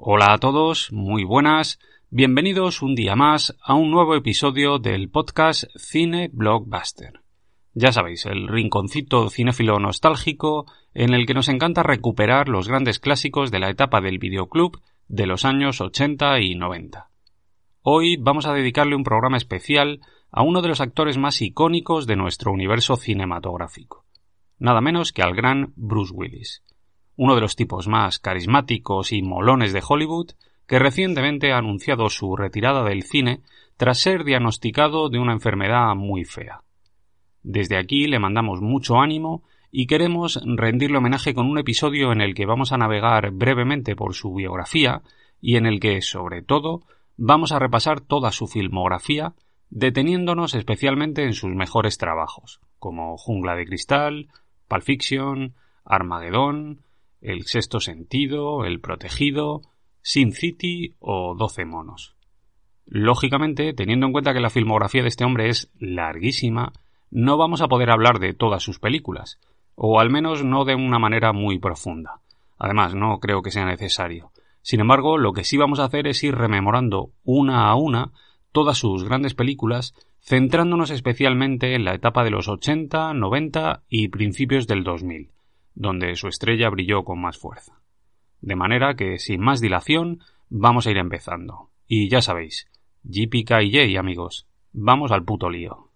Hola a todos, muy buenas, bienvenidos un día más a un nuevo episodio del podcast Cine Blockbuster. Ya sabéis, el rinconcito cinéfilo nostálgico en el que nos encanta recuperar los grandes clásicos de la etapa del videoclub de los años 80 y 90. Hoy vamos a dedicarle un programa especial a uno de los actores más icónicos de nuestro universo cinematográfico, nada menos que al gran Bruce Willis uno de los tipos más carismáticos y molones de Hollywood, que recientemente ha anunciado su retirada del cine tras ser diagnosticado de una enfermedad muy fea. Desde aquí le mandamos mucho ánimo y queremos rendirle homenaje con un episodio en el que vamos a navegar brevemente por su biografía y en el que, sobre todo, vamos a repasar toda su filmografía, deteniéndonos especialmente en sus mejores trabajos, como Jungla de Cristal, Pulp Fiction, Armagedón, el Sexto Sentido, El Protegido, Sin City o Doce Monos. Lógicamente, teniendo en cuenta que la filmografía de este hombre es larguísima, no vamos a poder hablar de todas sus películas, o al menos no de una manera muy profunda. Además, no creo que sea necesario. Sin embargo, lo que sí vamos a hacer es ir rememorando una a una todas sus grandes películas, centrándonos especialmente en la etapa de los 80, 90 y principios del 2000, donde su estrella brilló con más fuerza. De manera que, sin más dilación, vamos a ir empezando. Y ya sabéis, JPK amigos, vamos al puto lío.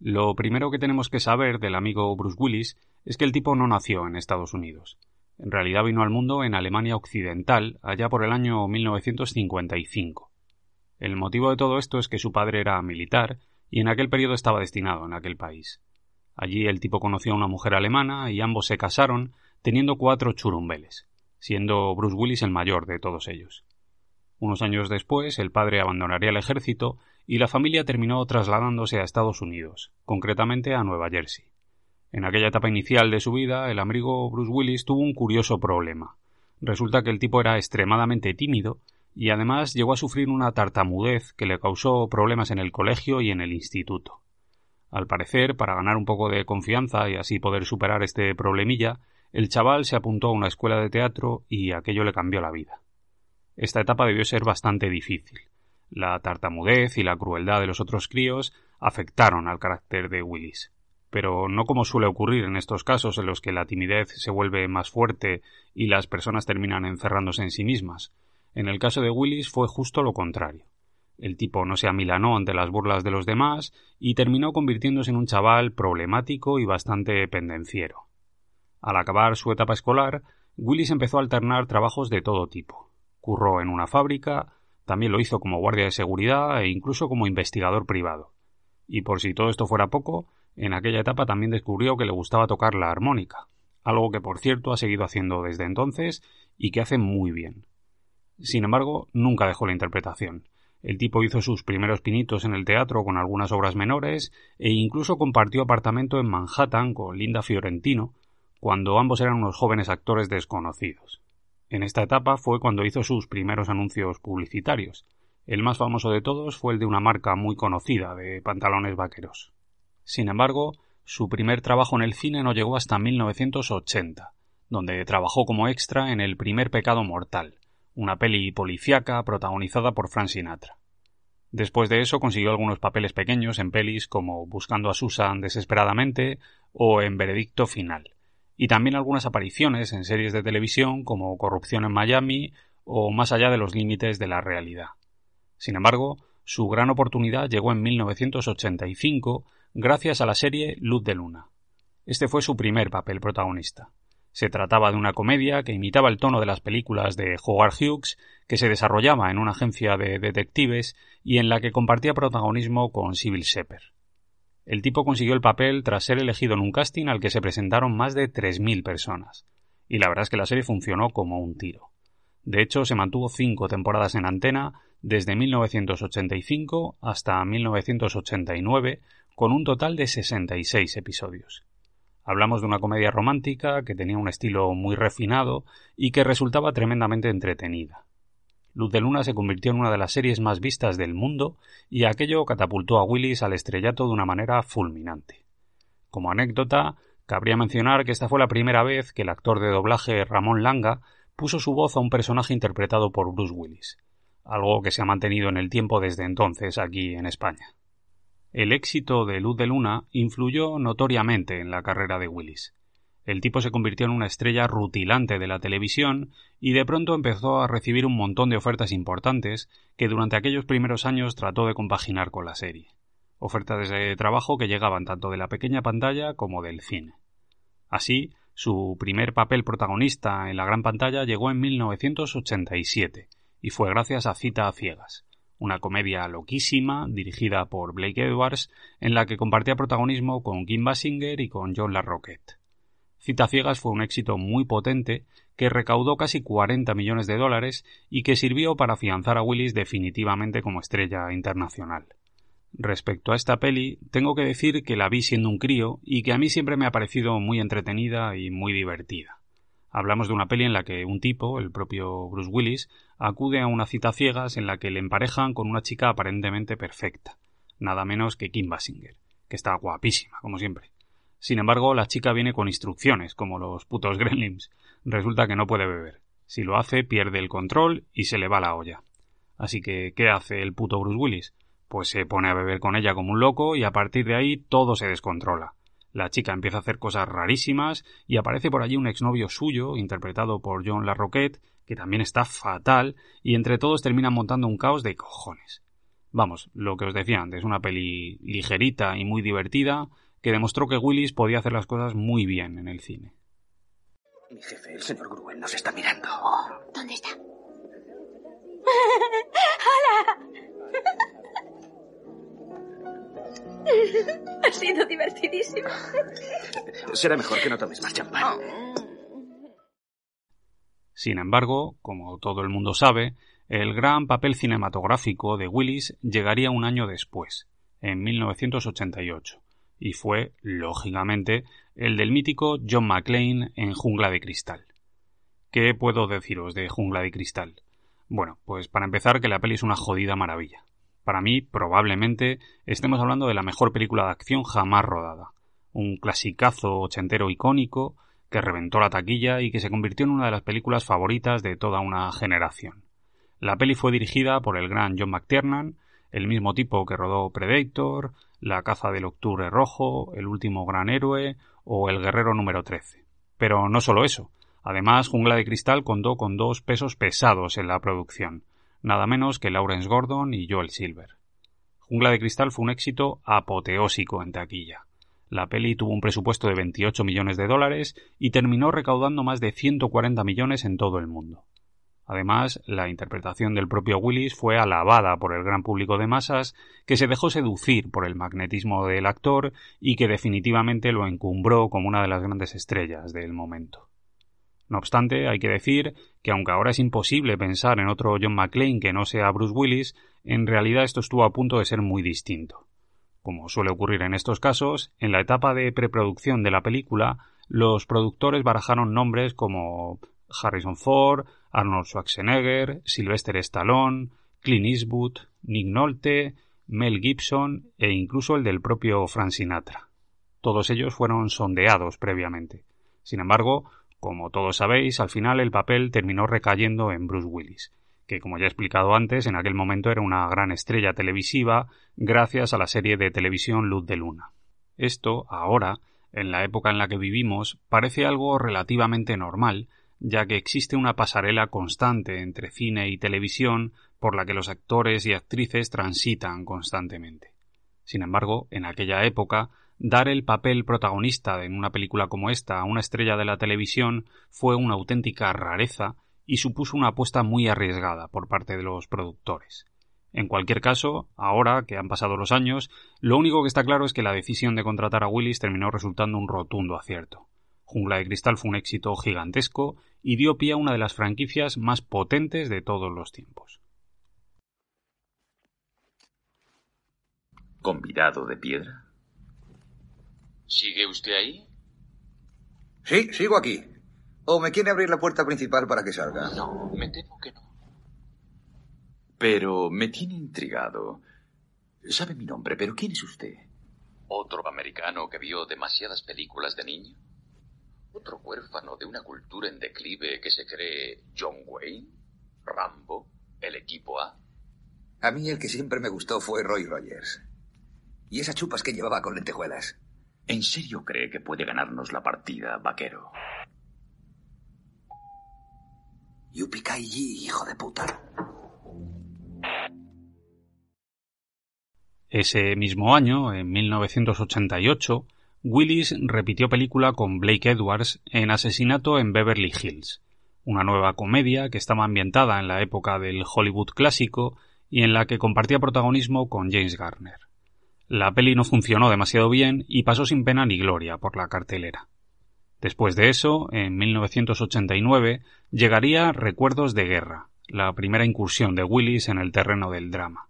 Lo primero que tenemos que saber del amigo Bruce Willis es que el tipo no nació en Estados Unidos. En realidad vino al mundo en Alemania Occidental, allá por el año 1955. El motivo de todo esto es que su padre era militar y en aquel periodo estaba destinado en aquel país. Allí el tipo conoció a una mujer alemana y ambos se casaron, teniendo cuatro churumbeles, siendo Bruce Willis el mayor de todos ellos. Unos años después, el padre abandonaría el ejército y la familia terminó trasladándose a Estados Unidos, concretamente a Nueva Jersey. En aquella etapa inicial de su vida, el amigo Bruce Willis tuvo un curioso problema. Resulta que el tipo era extremadamente tímido y además llegó a sufrir una tartamudez que le causó problemas en el colegio y en el instituto. Al parecer, para ganar un poco de confianza y así poder superar este problemilla, el chaval se apuntó a una escuela de teatro y aquello le cambió la vida. Esta etapa debió ser bastante difícil. La tartamudez y la crueldad de los otros críos afectaron al carácter de Willis. Pero no como suele ocurrir en estos casos en los que la timidez se vuelve más fuerte y las personas terminan encerrándose en sí mismas. En el caso de Willis fue justo lo contrario. El tipo no se amilanó ante las burlas de los demás y terminó convirtiéndose en un chaval problemático y bastante pendenciero. Al acabar su etapa escolar, Willis empezó a alternar trabajos de todo tipo curró en una fábrica, también lo hizo como guardia de seguridad e incluso como investigador privado. Y por si todo esto fuera poco, en aquella etapa también descubrió que le gustaba tocar la armónica, algo que por cierto ha seguido haciendo desde entonces y que hace muy bien. Sin embargo, nunca dejó la interpretación. El tipo hizo sus primeros pinitos en el teatro con algunas obras menores e incluso compartió apartamento en Manhattan con Linda Fiorentino, cuando ambos eran unos jóvenes actores desconocidos. En esta etapa fue cuando hizo sus primeros anuncios publicitarios. El más famoso de todos fue el de una marca muy conocida de pantalones vaqueros. Sin embargo, su primer trabajo en el cine no llegó hasta 1980, donde trabajó como extra en El primer pecado mortal, una peli policíaca protagonizada por Frank Sinatra. Después de eso consiguió algunos papeles pequeños en pelis como Buscando a Susan desesperadamente o en Veredicto final y también algunas apariciones en series de televisión como Corrupción en Miami o Más allá de los límites de la realidad. Sin embargo, su gran oportunidad llegó en 1985 gracias a la serie Luz de Luna. Este fue su primer papel protagonista. Se trataba de una comedia que imitaba el tono de las películas de Howard Hughes, que se desarrollaba en una agencia de detectives y en la que compartía protagonismo con Sybil Shepherd. El tipo consiguió el papel tras ser elegido en un casting al que se presentaron más de 3.000 personas. Y la verdad es que la serie funcionó como un tiro. De hecho, se mantuvo cinco temporadas en antena desde 1985 hasta 1989, con un total de 66 episodios. Hablamos de una comedia romántica que tenía un estilo muy refinado y que resultaba tremendamente entretenida. Luz de Luna se convirtió en una de las series más vistas del mundo y aquello catapultó a Willis al estrellato de una manera fulminante. Como anécdota, cabría mencionar que esta fue la primera vez que el actor de doblaje Ramón Langa puso su voz a un personaje interpretado por Bruce Willis, algo que se ha mantenido en el tiempo desde entonces aquí en España. El éxito de Luz de Luna influyó notoriamente en la carrera de Willis. El tipo se convirtió en una estrella rutilante de la televisión y de pronto empezó a recibir un montón de ofertas importantes que durante aquellos primeros años trató de compaginar con la serie. Ofertas de trabajo que llegaban tanto de la pequeña pantalla como del cine. Así, su primer papel protagonista en la gran pantalla llegó en 1987 y fue gracias a Cita a Ciegas, una comedia loquísima dirigida por Blake Edwards en la que compartía protagonismo con Kim Basinger y con John LaRoquette. Cita Ciegas fue un éxito muy potente que recaudó casi 40 millones de dólares y que sirvió para afianzar a Willis definitivamente como estrella internacional. Respecto a esta peli, tengo que decir que la vi siendo un crío y que a mí siempre me ha parecido muy entretenida y muy divertida. Hablamos de una peli en la que un tipo, el propio Bruce Willis, acude a una cita ciegas en la que le emparejan con una chica aparentemente perfecta, nada menos que Kim Basinger, que está guapísima, como siempre. Sin embargo, la chica viene con instrucciones, como los putos gremlins. Resulta que no puede beber. Si lo hace, pierde el control y se le va la olla. Así que, ¿qué hace el puto Bruce Willis? Pues se pone a beber con ella como un loco y a partir de ahí todo se descontrola. La chica empieza a hacer cosas rarísimas y aparece por allí un exnovio suyo, interpretado por John LaRoquette, que también está fatal, y entre todos terminan montando un caos de cojones. Vamos, lo que os decía antes, una peli ligerita y muy divertida, que demostró que Willis podía hacer las cosas muy bien en el cine. Mi jefe, el señor Gruen, nos está mirando. ¿Dónde está? Ha sido divertidísimo. Será mejor que no tomes más champán. Sin embargo, como todo el mundo sabe, el gran papel cinematográfico de Willis llegaría un año después, en 1988, y fue, lógicamente, el del mítico John McClane en Jungla de Cristal. ¿Qué puedo deciros de Jungla de Cristal? Bueno, pues para empezar que la peli es una jodida maravilla. Para mí, probablemente, estemos hablando de la mejor película de acción jamás rodada. Un clasicazo ochentero icónico que reventó la taquilla y que se convirtió en una de las películas favoritas de toda una generación. La peli fue dirigida por el gran John McTiernan, el mismo tipo que rodó Predator, La caza del octubre rojo, El último gran héroe o El guerrero número 13. Pero no solo eso. Además, Jungla de Cristal contó con dos pesos pesados en la producción nada menos que Lawrence Gordon y Joel Silver. Jungla de Cristal fue un éxito apoteósico en taquilla. La peli tuvo un presupuesto de 28 millones de dólares y terminó recaudando más de 140 millones en todo el mundo. Además, la interpretación del propio Willis fue alabada por el gran público de masas, que se dejó seducir por el magnetismo del actor y que definitivamente lo encumbró como una de las grandes estrellas del momento. No obstante, hay que decir que aunque ahora es imposible pensar en otro John McClane que no sea Bruce Willis, en realidad esto estuvo a punto de ser muy distinto. Como suele ocurrir en estos casos, en la etapa de preproducción de la película, los productores barajaron nombres como Harrison Ford, Arnold Schwarzenegger, Sylvester Stallone, Clint Eastwood, Nick Nolte, Mel Gibson e incluso el del propio Frank Sinatra. Todos ellos fueron sondeados previamente. Sin embargo, como todos sabéis, al final el papel terminó recayendo en Bruce Willis, que como ya he explicado antes, en aquel momento era una gran estrella televisiva gracias a la serie de televisión Luz de Luna. Esto, ahora, en la época en la que vivimos, parece algo relativamente normal, ya que existe una pasarela constante entre cine y televisión por la que los actores y actrices transitan constantemente. Sin embargo, en aquella época, dar el papel protagonista en una película como esta a una estrella de la televisión fue una auténtica rareza y supuso una apuesta muy arriesgada por parte de los productores. En cualquier caso, ahora que han pasado los años, lo único que está claro es que la decisión de contratar a Willis terminó resultando un rotundo acierto. Jungla de Cristal fue un éxito gigantesco y dio pie a una de las franquicias más potentes de todos los tiempos. ¿Convidado de piedra? ¿Sigue usted ahí? Sí, sigo aquí. ¿O me quiere abrir la puerta principal para que salga? No, me temo que no. Pero me tiene intrigado. Sabe mi nombre, pero ¿quién es usted? ¿Otro americano que vio demasiadas películas de niño? ¿Otro huérfano de una cultura en declive que se cree John Wayne? ¿Rambo? ¿El equipo A? A mí el que siempre me gustó fue Roy Rogers. Y esas chupas que llevaba con lentejuelas. ¿En serio cree que puede ganarnos la partida, vaquero? Yupikai hijo de puta. Ese mismo año, en 1988, Willis repitió película con Blake Edwards en Asesinato en Beverly Hills, una nueva comedia que estaba ambientada en la época del Hollywood clásico y en la que compartía protagonismo con James Garner. La peli no funcionó demasiado bien y pasó sin pena ni gloria por la cartelera. Después de eso, en 1989, llegaría Recuerdos de Guerra, la primera incursión de Willis en el terreno del drama.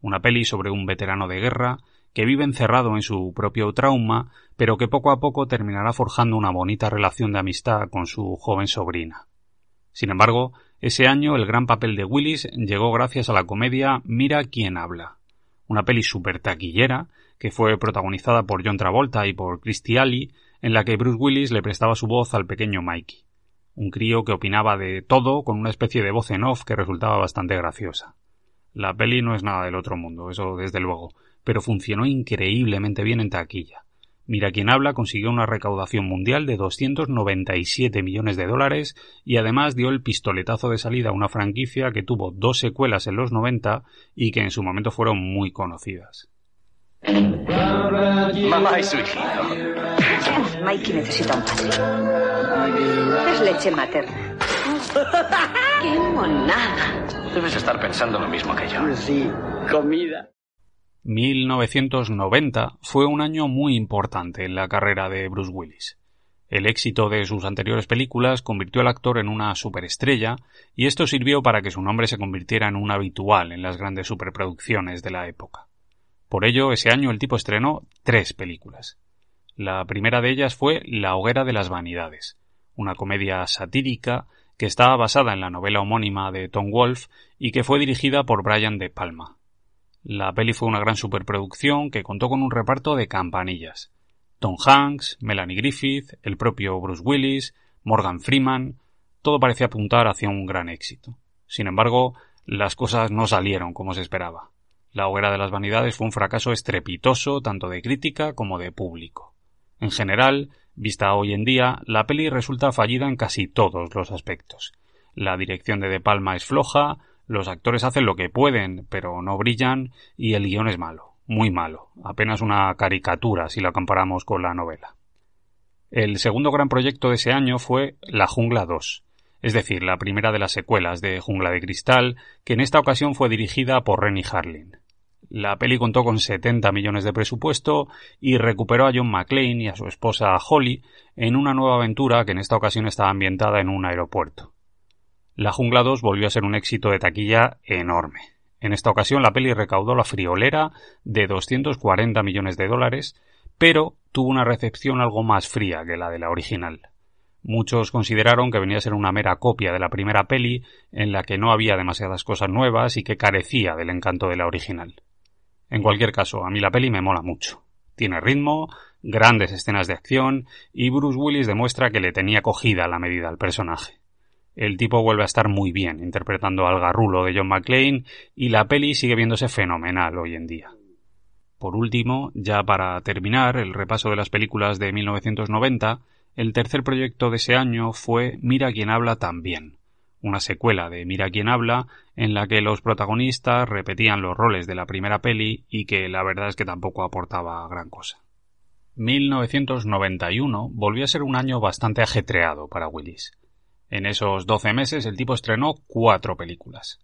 Una peli sobre un veterano de guerra que vive encerrado en su propio trauma, pero que poco a poco terminará forjando una bonita relación de amistad con su joven sobrina. Sin embargo, ese año el gran papel de Willis llegó gracias a la comedia Mira quién habla, una peli super taquillera que fue protagonizada por John Travolta y por Christy Alley, en la que Bruce Willis le prestaba su voz al pequeño Mikey, un crío que opinaba de todo con una especie de voz en off que resultaba bastante graciosa. La peli no es nada del otro mundo, eso desde luego, pero funcionó increíblemente bien en taquilla. Mira quién habla consiguió una recaudación mundial de 297 millones de dólares y además dio el pistoletazo de salida a una franquicia que tuvo dos secuelas en los 90 y que en su momento fueron muy conocidas. Mamá y su hijito. Mikey necesita un padre. Es leche materna. ¡Qué monada! Debes estar pensando lo mismo que yo. Sí, comida. 1990 fue un año muy importante en la carrera de Bruce Willis. El éxito de sus anteriores películas convirtió al actor en una superestrella y esto sirvió para que su nombre se convirtiera en un habitual en las grandes superproducciones de la época. Por ello, ese año el tipo estrenó tres películas. La primera de ellas fue La hoguera de las vanidades, una comedia satírica que estaba basada en la novela homónima de Tom Wolfe y que fue dirigida por Brian De Palma. La peli fue una gran superproducción que contó con un reparto de campanillas. Tom Hanks, Melanie Griffith, el propio Bruce Willis, Morgan Freeman, todo parecía apuntar hacia un gran éxito. Sin embargo, las cosas no salieron como se esperaba. La hoguera de las vanidades fue un fracaso estrepitoso tanto de crítica como de público. En general, vista hoy en día, la peli resulta fallida en casi todos los aspectos. La dirección de De Palma es floja, los actores hacen lo que pueden, pero no brillan, y el guion es malo, muy malo, apenas una caricatura si la comparamos con la novela. El segundo gran proyecto de ese año fue La Jungla 2, es decir, la primera de las secuelas de Jungla de Cristal, que en esta ocasión fue dirigida por Renny Harlin. La peli contó con 70 millones de presupuesto y recuperó a John McClane y a su esposa Holly en una nueva aventura que en esta ocasión estaba ambientada en un aeropuerto. La Jungla 2 volvió a ser un éxito de taquilla enorme. En esta ocasión la peli recaudó la friolera de 240 millones de dólares, pero tuvo una recepción algo más fría que la de la original. Muchos consideraron que venía a ser una mera copia de la primera peli, en la que no había demasiadas cosas nuevas y que carecía del encanto de la original. En cualquier caso, a mí la peli me mola mucho. Tiene ritmo, grandes escenas de acción y Bruce Willis demuestra que le tenía cogida la medida al personaje. El tipo vuelve a estar muy bien interpretando al garrulo de John McClane y la peli sigue viéndose fenomenal hoy en día. Por último, ya para terminar el repaso de las películas de 1990, el tercer proyecto de ese año fue Mira quién habla también, una secuela de Mira quién habla, en la que los protagonistas repetían los roles de la primera peli y que la verdad es que tampoco aportaba gran cosa. 1991 volvió a ser un año bastante ajetreado para Willis. En esos 12 meses el tipo estrenó cuatro películas.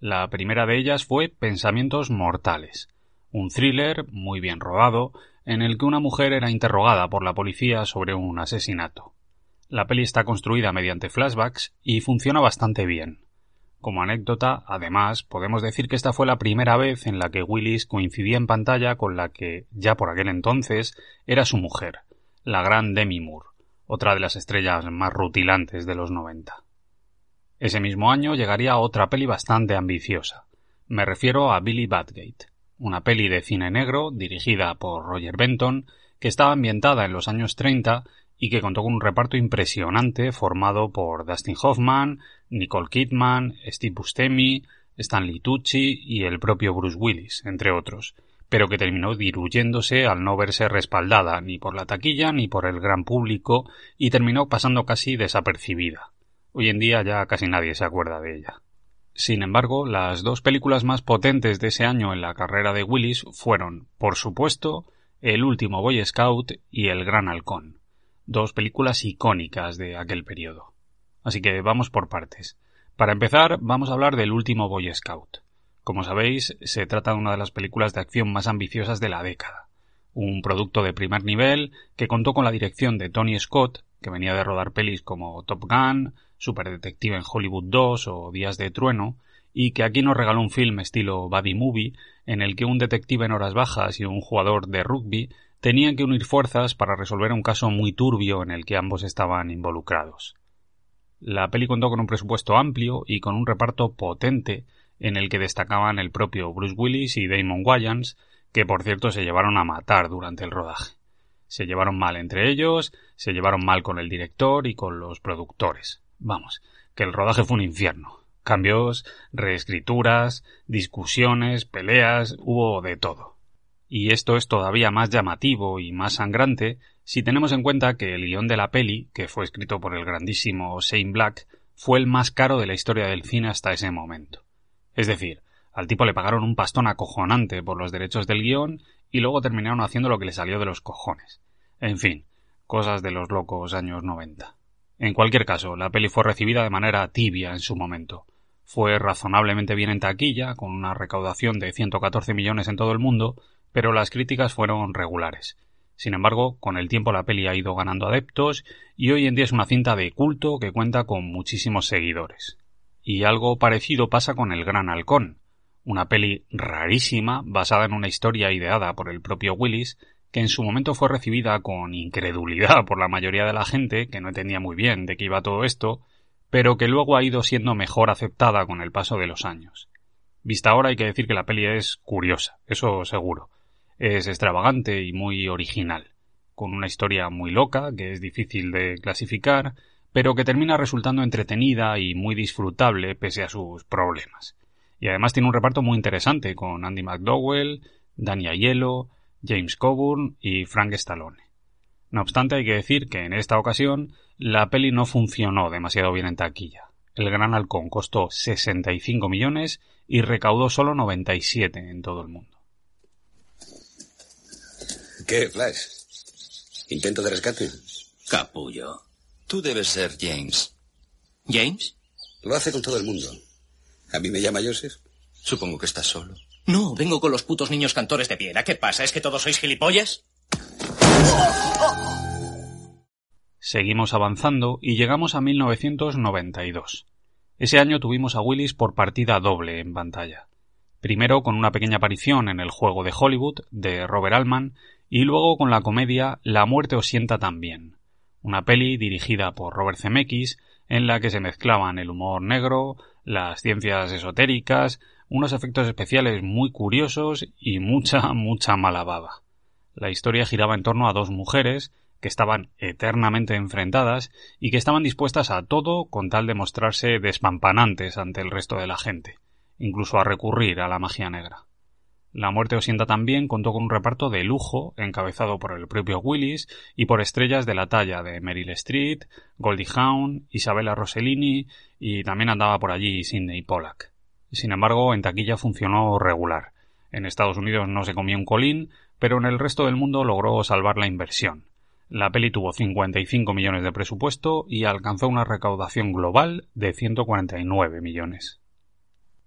La primera de ellas fue Pensamientos Mortales, un thriller muy bien rodado en el que una mujer era interrogada por la policía sobre un asesinato. La peli está construida mediante flashbacks y funciona bastante bien. Como anécdota, además, podemos decir que esta fue la primera vez en la que Willis coincidía en pantalla con la que, ya por aquel entonces, era su mujer, la gran Demi Moore, otra de las estrellas más rutilantes de los 90. Ese mismo año llegaría otra peli bastante ambiciosa. Me refiero a Billy Badgate, una peli de cine negro dirigida por Roger Benton que estaba ambientada en los años 30 y que contó con un reparto impresionante formado por Dustin Hoffman, Nicole Kidman, Steve Buscemi, Stanley Tucci y el propio Bruce Willis, entre otros, pero que terminó diluyéndose al no verse respaldada ni por la taquilla ni por el gran público y terminó pasando casi desapercibida. Hoy en día ya casi nadie se acuerda de ella. Sin embargo, las dos películas más potentes de ese año en la carrera de Willis fueron, por supuesto, El último Boy Scout y El Gran Halcón dos películas icónicas de aquel periodo. Así que vamos por partes. Para empezar, vamos a hablar del último Boy Scout. Como sabéis, se trata de una de las películas de acción más ambiciosas de la década. Un producto de primer nivel que contó con la dirección de Tony Scott, que venía de rodar pelis como Top Gun, Super Detective en Hollywood 2 o Días de Trueno, y que aquí nos regaló un film estilo buddy movie en el que un detective en horas bajas y un jugador de rugby tenían que unir fuerzas para resolver un caso muy turbio en el que ambos estaban involucrados. La peli contó con un presupuesto amplio y con un reparto potente en el que destacaban el propio Bruce Willis y Damon Wayans, que por cierto se llevaron a matar durante el rodaje. Se llevaron mal entre ellos, se llevaron mal con el director y con los productores. Vamos, que el rodaje fue un infierno. Cambios, reescrituras, discusiones, peleas, hubo de todo y esto es todavía más llamativo y más sangrante si tenemos en cuenta que el guion de la peli, que fue escrito por el grandísimo Shane Black, fue el más caro de la historia del cine hasta ese momento. Es decir, al tipo le pagaron un pastón acojonante por los derechos del guion y luego terminaron haciendo lo que le salió de los cojones. En fin, cosas de los locos años 90. En cualquier caso, la peli fue recibida de manera tibia en su momento. Fue razonablemente bien en taquilla, con una recaudación de 114 millones en todo el mundo, pero las críticas fueron regulares. Sin embargo, con el tiempo la peli ha ido ganando adeptos y hoy en día es una cinta de culto que cuenta con muchísimos seguidores. Y algo parecido pasa con El Gran Halcón, una peli rarísima basada en una historia ideada por el propio Willis que en su momento fue recibida con incredulidad por la mayoría de la gente, que no entendía muy bien de qué iba todo esto, pero que luego ha ido siendo mejor aceptada con el paso de los años. Vista ahora hay que decir que la peli es curiosa, eso seguro, es extravagante y muy original, con una historia muy loca que es difícil de clasificar, pero que termina resultando entretenida y muy disfrutable pese a sus problemas. Y además tiene un reparto muy interesante con Andy McDowell, Dani Aiello, James Coburn y Frank Stallone. No obstante, hay que decir que en esta ocasión la peli no funcionó demasiado bien en taquilla. El Gran Halcón costó 65 millones y recaudó solo 97 en todo el mundo. ¿Qué, Flash? ¿Intento de rescate? Capullo. Tú debes ser James. ¿James? Lo hace con todo el mundo. ¿A mí me llama Joseph? Supongo que estás solo. No, vengo con los putos niños cantores de piedra. ¿Qué pasa? ¿Es que todos sois gilipollas? Seguimos avanzando y llegamos a 1992. Ese año tuvimos a Willis por partida doble en pantalla. Primero con una pequeña aparición en El juego de Hollywood de Robert Altman y luego con la comedia La muerte os sienta también, una peli dirigida por Robert Zemeckis en la que se mezclaban el humor negro, las ciencias esotéricas, unos efectos especiales muy curiosos y mucha, mucha mala baba. La historia giraba en torno a dos mujeres que estaban eternamente enfrentadas y que estaban dispuestas a todo con tal de mostrarse despampanantes ante el resto de la gente, incluso a recurrir a la magia negra. La muerte Osienta también contó con un reparto de lujo, encabezado por el propio Willis y por estrellas de la talla de Meryl Streep, Goldie Hawn, Isabella Rossellini y también andaba por allí Sidney Pollack. Sin embargo, en taquilla funcionó regular. En Estados Unidos no se comió un colín, pero en el resto del mundo logró salvar la inversión. La peli tuvo 55 millones de presupuesto y alcanzó una recaudación global de 149 millones.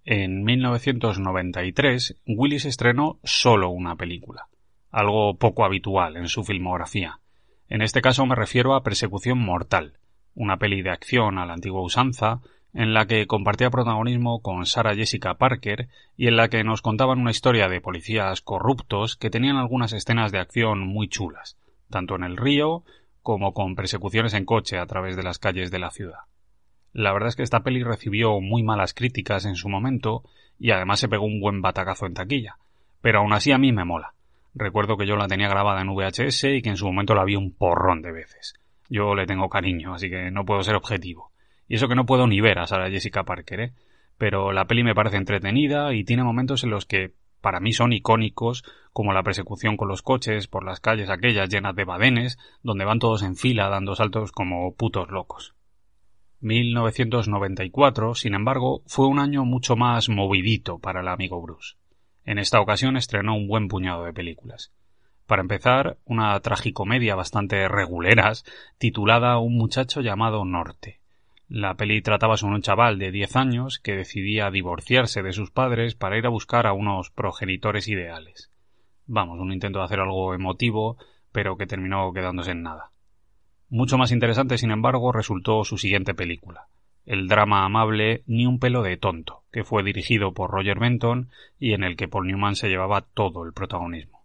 En 1993, Willis estrenó solo una película, algo poco habitual en su filmografía. En este caso me refiero a Persecución Mortal, una peli de acción a la antigua usanza, en la que compartía protagonismo con Sarah Jessica Parker y en la que nos contaban una historia de policías corruptos que tenían algunas escenas de acción muy chulas, tanto en el río como con persecuciones en coche a través de las calles de la ciudad. La verdad es que esta peli recibió muy malas críticas en su momento y además se pegó un buen batacazo en taquilla. Pero aún así a mí me mola. Recuerdo que yo la tenía grabada en VHS y que en su momento la vi un porrón de veces. Yo le tengo cariño, así que no puedo ser objetivo. Y eso que no puedo ni ver a Sarah Jessica Parker, ¿eh? Pero la peli me parece entretenida y tiene momentos en los que para mí son icónicos, como la persecución con los coches por las calles aquellas llenas de badenes, donde van todos en fila dando saltos como putos locos. 1994, sin embargo, fue un año mucho más movidito para el amigo Bruce. En esta ocasión estrenó un buen puñado de películas. Para empezar, una tragicomedia bastante reguleras, titulada Un muchacho llamado Norte. La peli trataba sobre un chaval de 10 años que decidía divorciarse de sus padres para ir a buscar a unos progenitores ideales. Vamos, un intento de hacer algo emotivo, pero que terminó quedándose en nada. Mucho más interesante, sin embargo, resultó su siguiente película, el drama amable Ni un pelo de tonto, que fue dirigido por Roger Benton y en el que Paul Newman se llevaba todo el protagonismo.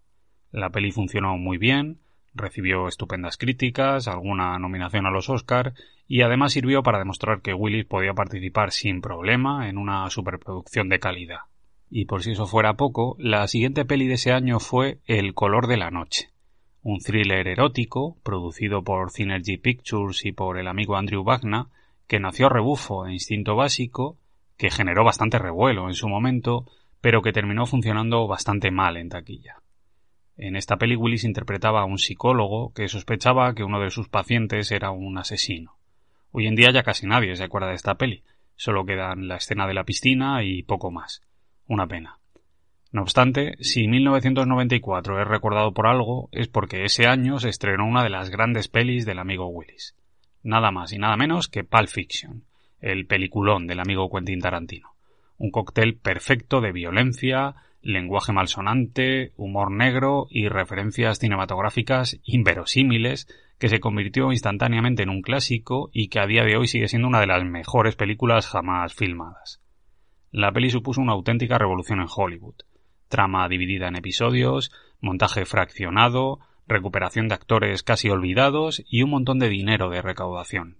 La peli funcionó muy bien, recibió estupendas críticas, alguna nominación a los Oscar y además sirvió para demostrar que Willis podía participar sin problema en una superproducción de calidad. Y por si eso fuera poco, la siguiente peli de ese año fue El color de la noche, un thriller erótico producido por Synergy Pictures y por el amigo Andrew Wagner, que nació a rebufo de instinto básico, que generó bastante revuelo en su momento, pero que terminó funcionando bastante mal en taquilla. En esta peli Willis interpretaba a un psicólogo que sospechaba que uno de sus pacientes era un asesino. Hoy en día ya casi nadie se acuerda de esta peli, solo quedan la escena de la piscina y poco más. Una pena. No obstante, si 1994 es recordado por algo, es porque ese año se estrenó una de las grandes pelis del amigo Willis. Nada más y nada menos que Pulp Fiction, el peliculón del amigo Quentin Tarantino. Un cóctel perfecto de violencia, lenguaje malsonante, humor negro y referencias cinematográficas inverosímiles que se convirtió instantáneamente en un clásico y que a día de hoy sigue siendo una de las mejores películas jamás filmadas. La peli supuso una auténtica revolución en Hollywood trama dividida en episodios, montaje fraccionado, recuperación de actores casi olvidados y un montón de dinero de recaudación.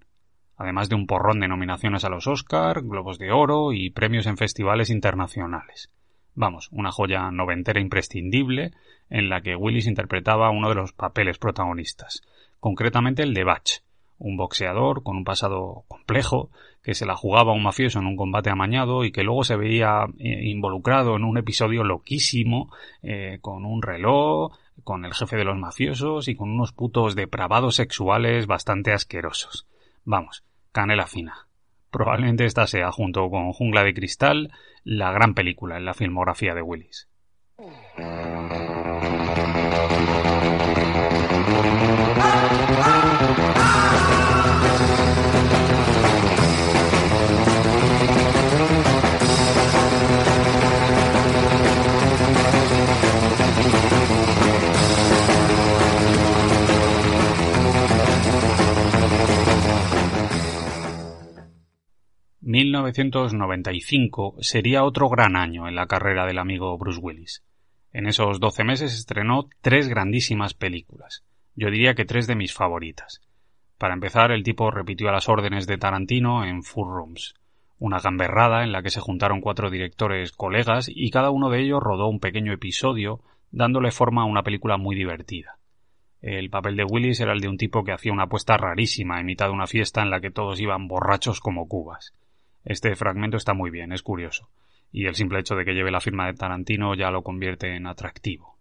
Además de un porrón de nominaciones a los Oscar, Globos de Oro y premios en festivales internacionales. Vamos, una joya noventera imprescindible en la que Willis interpretaba uno de los papeles protagonistas, concretamente el de Batch, un boxeador con un pasado complejo que se la jugaba a un mafioso en un combate amañado y que luego se veía eh, involucrado en un episodio loquísimo eh, con un reloj, con el jefe de los mafiosos y con unos putos depravados sexuales bastante asquerosos. Vamos, canela fina. Probablemente esta sea, junto con Jungla de Cristal, la gran película en la filmografía de Willis. 1995 sería otro gran año en la carrera del amigo Bruce Willis. En esos doce meses estrenó tres grandísimas películas. Yo diría que tres de mis favoritas. Para empezar, el tipo repitió a las órdenes de Tarantino en Full Rooms, una gamberrada en la que se juntaron cuatro directores colegas y cada uno de ellos rodó un pequeño episodio, dándole forma a una película muy divertida. El papel de Willis era el de un tipo que hacía una apuesta rarísima en mitad de una fiesta en la que todos iban borrachos como cubas. Este fragmento está muy bien, es curioso. y el simple hecho de que lleve la firma de Tarantino ya lo convierte en atractivo.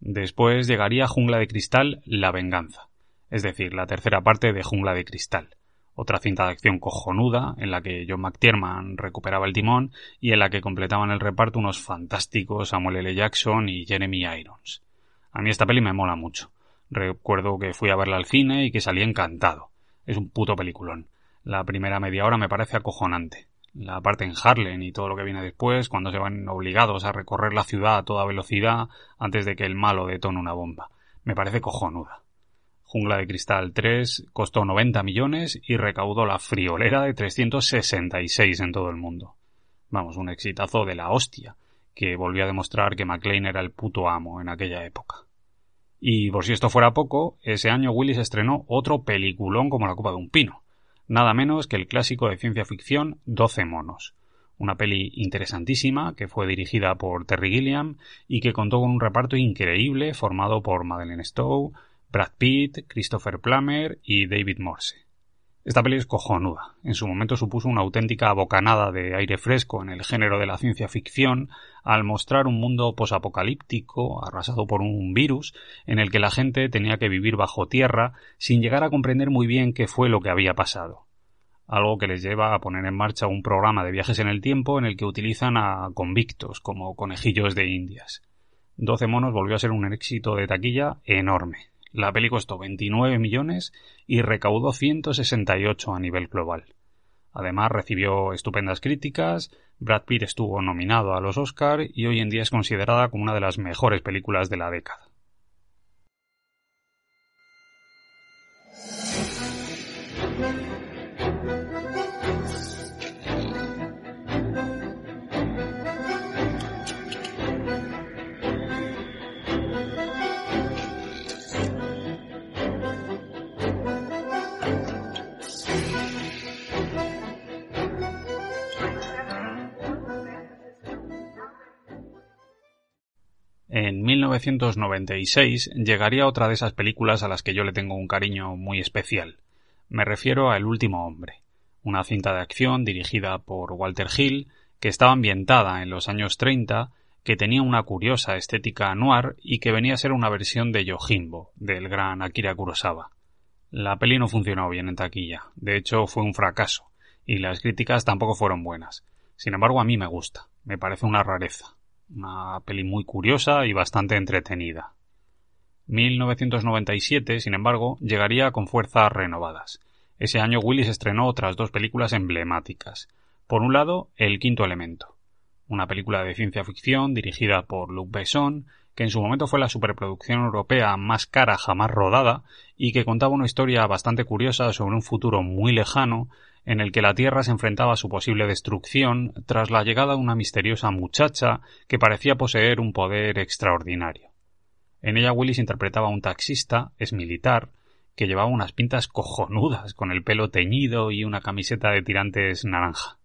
Después llegaría Jungla de Cristal, La Venganza, es decir, la tercera parte de Jungla de Cristal, otra cinta de acción cojonuda en la que John McTiernan recuperaba el timón y en la que completaban el reparto unos fantásticos Samuel L. Jackson y Jeremy Irons. A mí esta peli me mola mucho. Recuerdo que fui a verla al cine y que salí encantado. Es un puto peliculón. La primera media hora me parece acojonante. La parte en Harlem y todo lo que viene después, cuando se van obligados a recorrer la ciudad a toda velocidad antes de que el malo detone una bomba. Me parece cojonuda. Jungla de Cristal 3 costó 90 millones y recaudó la friolera de 366 en todo el mundo. Vamos, un exitazo de la hostia, que volvió a demostrar que McLean era el puto amo en aquella época. Y por si esto fuera poco, ese año Willis estrenó otro peliculón como la copa de un pino, nada menos que el clásico de ciencia ficción 12 monos, una peli interesantísima que fue dirigida por Terry Gilliam y que contó con un reparto increíble formado por Madeleine Stowe, Brad Pitt, Christopher Plummer y David Morse. Esta peli es cojonuda. En su momento supuso una auténtica bocanada de aire fresco en el género de la ciencia ficción al mostrar un mundo posapocalíptico arrasado por un virus en el que la gente tenía que vivir bajo tierra sin llegar a comprender muy bien qué fue lo que había pasado. Algo que les lleva a poner en marcha un programa de viajes en el tiempo en el que utilizan a convictos como conejillos de indias. Doce monos volvió a ser un éxito de taquilla enorme. La peli costó 29 millones y recaudó 168 a nivel global. Además recibió estupendas críticas, Brad Pitt estuvo nominado a los Oscar y hoy en día es considerada como una de las mejores películas de la década. En 1996 llegaría otra de esas películas a las que yo le tengo un cariño muy especial. Me refiero a El último hombre, una cinta de acción dirigida por Walter Hill que estaba ambientada en los años 30, que tenía una curiosa estética noir y que venía a ser una versión de Yojimbo, del gran Akira Kurosawa. La peli no funcionó bien en taquilla, de hecho fue un fracaso, y las críticas tampoco fueron buenas. Sin embargo, a mí me gusta, me parece una rareza. Una peli muy curiosa y bastante entretenida. 1997, sin embargo, llegaría con fuerzas renovadas. Ese año Willis estrenó otras dos películas emblemáticas. Por un lado, El quinto elemento, una película de ciencia ficción dirigida por Luc Besson, que en su momento fue la superproducción europea más cara jamás rodada y que contaba una historia bastante curiosa sobre un futuro muy lejano en el que la Tierra se enfrentaba a su posible destrucción tras la llegada de una misteriosa muchacha que parecía poseer un poder extraordinario. En ella Willis interpretaba a un taxista, es militar, que llevaba unas pintas cojonudas, con el pelo teñido y una camiseta de tirantes naranja.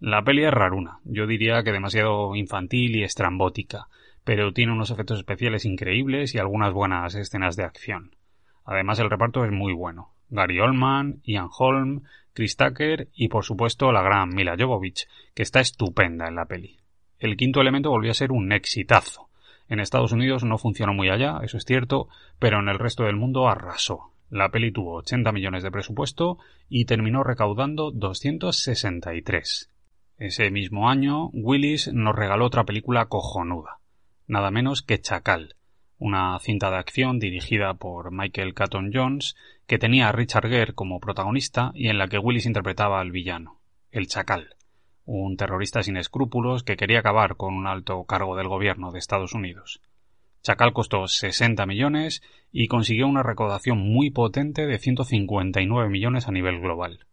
La peli es raruna, yo diría que demasiado infantil y estrambótica, pero tiene unos efectos especiales increíbles y algunas buenas escenas de acción. Además el reparto es muy bueno. Gary Oldman, Ian Holm, Chris Tucker y por supuesto la gran Mila Jovovich, que está estupenda en la peli. El quinto elemento volvió a ser un exitazo. En Estados Unidos no funcionó muy allá, eso es cierto, pero en el resto del mundo arrasó. La peli tuvo 80 millones de presupuesto y terminó recaudando 263. Ese mismo año, Willis nos regaló otra película cojonuda, nada menos que Chacal, una cinta de acción dirigida por Michael Caton Jones que tenía a Richard Gere como protagonista y en la que Willis interpretaba al villano, el Chacal, un terrorista sin escrúpulos que quería acabar con un alto cargo del gobierno de Estados Unidos. Chacal costó 60 millones y consiguió una recaudación muy potente de 159 millones a nivel global.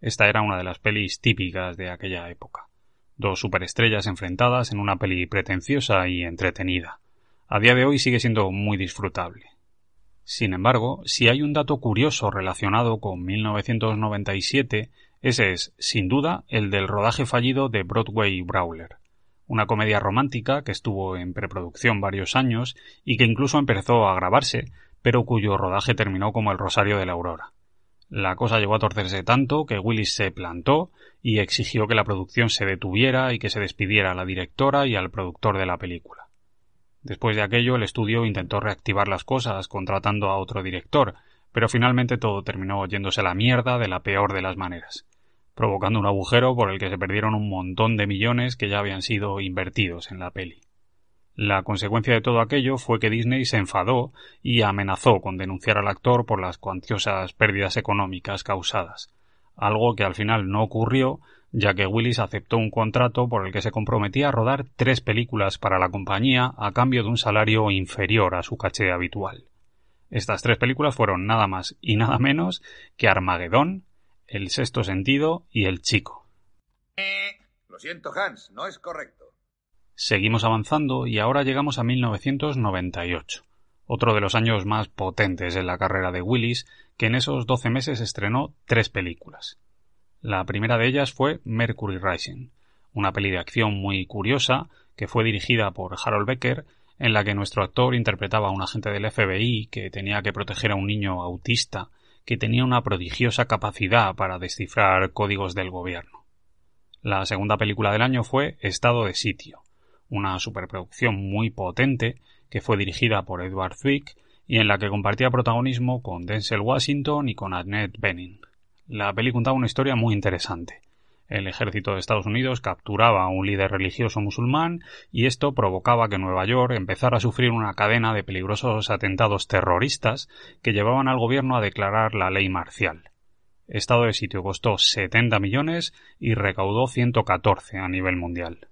Esta era una de las pelis típicas de aquella época. Dos superestrellas enfrentadas en una peli pretenciosa y entretenida a día de hoy sigue siendo muy disfrutable. Sin embargo, si hay un dato curioso relacionado con 1997, ese es, sin duda, el del rodaje fallido de Broadway Brawler, una comedia romántica que estuvo en preproducción varios años y que incluso empezó a grabarse, pero cuyo rodaje terminó como el Rosario de la Aurora. La cosa llegó a torcerse tanto que Willis se plantó y exigió que la producción se detuviera y que se despidiera a la directora y al productor de la película. Después de aquello, el estudio intentó reactivar las cosas contratando a otro director, pero finalmente todo terminó yéndose la mierda de la peor de las maneras, provocando un agujero por el que se perdieron un montón de millones que ya habían sido invertidos en la peli. La consecuencia de todo aquello fue que Disney se enfadó y amenazó con denunciar al actor por las cuantiosas pérdidas económicas causadas, algo que al final no ocurrió, ya que Willis aceptó un contrato por el que se comprometía a rodar tres películas para la compañía a cambio de un salario inferior a su caché habitual. Estas tres películas fueron nada más y nada menos que Armagedón, El sexto sentido y El chico. Lo siento, Hans, no es correcto. Seguimos avanzando y ahora llegamos a 1998, otro de los años más potentes en la carrera de Willis, que en esos 12 meses estrenó tres películas. La primera de ellas fue Mercury Rising, una peli de acción muy curiosa que fue dirigida por Harold Becker, en la que nuestro actor interpretaba a un agente del FBI que tenía que proteger a un niño autista que tenía una prodigiosa capacidad para descifrar códigos del gobierno. La segunda película del año fue Estado de sitio, una superproducción muy potente que fue dirigida por Edward Zwick y en la que compartía protagonismo con Denzel Washington y con Annette Bening. La peli contaba una historia muy interesante. El ejército de Estados Unidos capturaba a un líder religioso musulmán y esto provocaba que Nueva York empezara a sufrir una cadena de peligrosos atentados terroristas que llevaban al gobierno a declarar la ley marcial. Estado de sitio costó 70 millones y recaudó 114 a nivel mundial.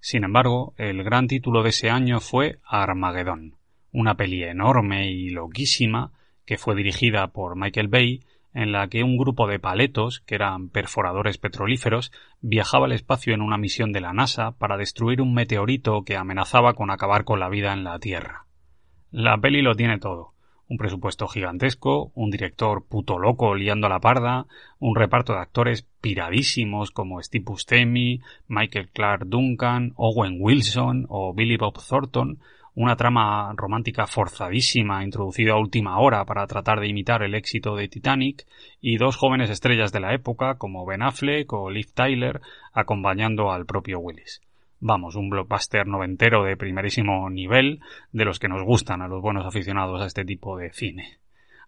Sin embargo, el gran título de ese año fue Armagedón, una peli enorme y loquísima que fue dirigida por Michael Bay en la que un grupo de paletos, que eran perforadores petrolíferos, viajaba al espacio en una misión de la NASA para destruir un meteorito que amenazaba con acabar con la vida en la Tierra. La peli lo tiene todo un presupuesto gigantesco, un director puto loco liando a la parda, un reparto de actores piradísimos como Steve Buscemi, Michael Clark Duncan, Owen Wilson o Billy Bob Thornton, una trama romántica forzadísima introducida a última hora para tratar de imitar el éxito de Titanic y dos jóvenes estrellas de la época como Ben Affleck o Liv Tyler acompañando al propio Willis. Vamos, un blockbuster noventero de primerísimo nivel, de los que nos gustan a los buenos aficionados a este tipo de cine.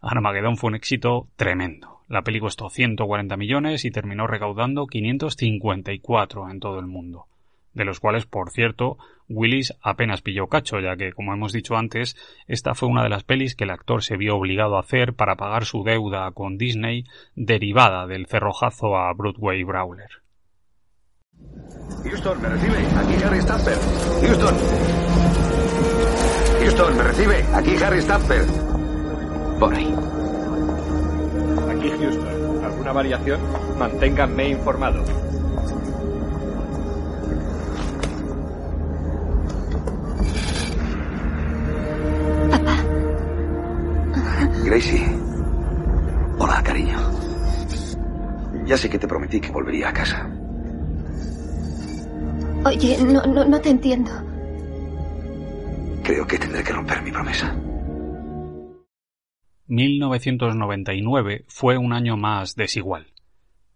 Armageddon fue un éxito tremendo. La peli costó 140 millones y terminó recaudando 554 en todo el mundo. De los cuales, por cierto, Willis apenas pilló cacho, ya que, como hemos dicho antes, esta fue una de las pelis que el actor se vio obligado a hacer para pagar su deuda con Disney derivada del cerrojazo a Broadway Brawler. Houston, ¿me recibe? Aquí Harry Stamper. Houston. Houston, ¿me recibe? Aquí Harry Stamper. Por ahí. Aquí Houston. ¿Alguna variación? Manténganme informado. Papá. Gracie. Hola, cariño. Ya sé que te prometí que volvería a casa. Oye, no, no, no te entiendo. Creo que tendré que romper mi promesa. 1999 fue un año más desigual.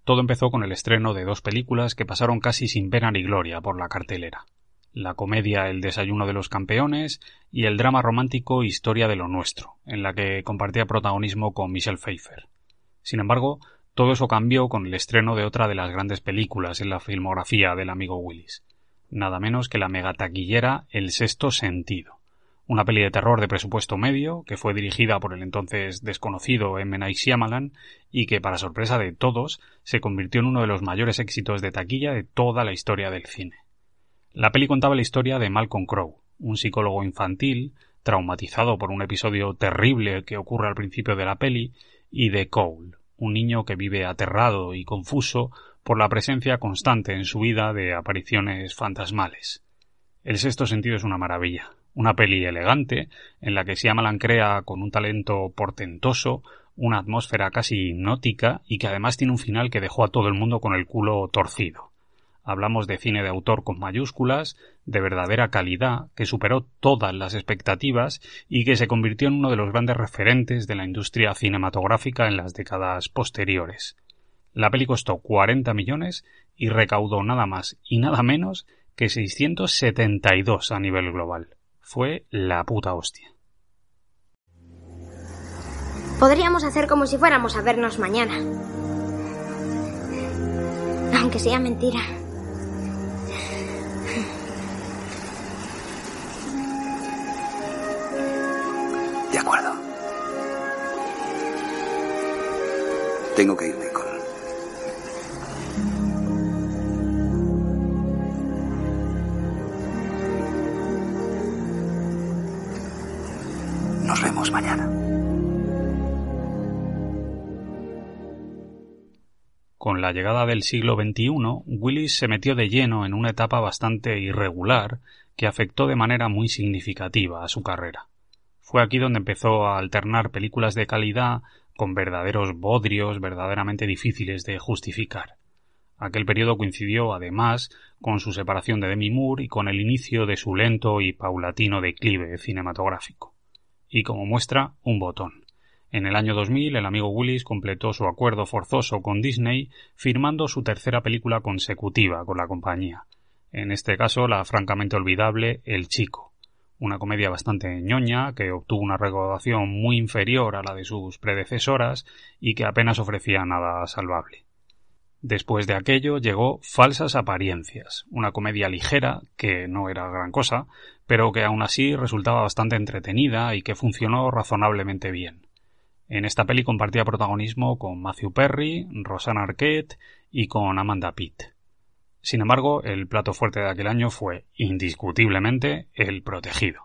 Todo empezó con el estreno de dos películas que pasaron casi sin pena ni gloria por la cartelera. La comedia El desayuno de los campeones y el drama romántico Historia de lo nuestro, en la que compartía protagonismo con Michelle Pfeiffer. Sin embargo, todo eso cambió con el estreno de otra de las grandes películas en la filmografía del amigo Willis, nada menos que la megataquillera El sexto sentido, una peli de terror de presupuesto medio que fue dirigida por el entonces desconocido M. Night Shyamalan y que, para sorpresa de todos, se convirtió en uno de los mayores éxitos de taquilla de toda la historia del cine. La peli contaba la historia de Malcolm Crowe, un psicólogo infantil traumatizado por un episodio terrible que ocurre al principio de la peli, y de Cole, un niño que vive aterrado y confuso por la presencia constante en su vida de apariciones fantasmales. El sexto sentido es una maravilla, una peli elegante, en la que Siamalan crea con un talento portentoso una atmósfera casi hipnótica y que además tiene un final que dejó a todo el mundo con el culo torcido. Hablamos de cine de autor con mayúsculas, de verdadera calidad, que superó todas las expectativas y que se convirtió en uno de los grandes referentes de la industria cinematográfica en las décadas posteriores. La peli costó 40 millones y recaudó nada más y nada menos que 672 a nivel global. Fue la puta hostia. Podríamos hacer como si fuéramos a vernos mañana. Aunque sea mentira. Tengo que irme con... Nos vemos mañana. Con la llegada del siglo XXI, Willis se metió de lleno en una etapa bastante irregular que afectó de manera muy significativa a su carrera. Fue aquí donde empezó a alternar películas de calidad con verdaderos bodrios verdaderamente difíciles de justificar. Aquel periodo coincidió, además, con su separación de Demi Moore y con el inicio de su lento y paulatino declive cinematográfico y como muestra un botón. En el año 2000 el amigo Willis completó su acuerdo forzoso con Disney firmando su tercera película consecutiva con la compañía. En este caso la francamente olvidable El Chico, una comedia bastante ñoña que obtuvo una recaudación muy inferior a la de sus predecesoras y que apenas ofrecía nada salvable. Después de aquello llegó Falsas Apariencias, una comedia ligera que no era gran cosa, pero que aún así resultaba bastante entretenida y que funcionó razonablemente bien. En esta peli compartía protagonismo con Matthew Perry, Rosanna Arquette y con Amanda Pitt. Sin embargo, el plato fuerte de aquel año fue, indiscutiblemente, El Protegido,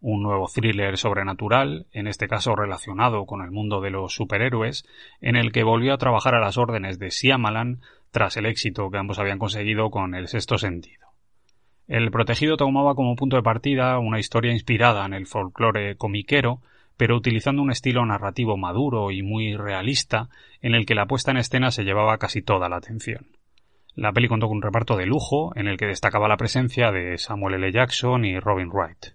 un nuevo thriller sobrenatural, en este caso relacionado con el mundo de los superhéroes, en el que volvió a trabajar a las órdenes de Siamalan tras el éxito que ambos habían conseguido con El Sexto Sentido. El protegido tomaba como punto de partida una historia inspirada en el folclore comiquero, pero utilizando un estilo narrativo maduro y muy realista, en el que la puesta en escena se llevaba casi toda la atención. La peli contó con un reparto de lujo, en el que destacaba la presencia de Samuel L. Jackson y Robin Wright.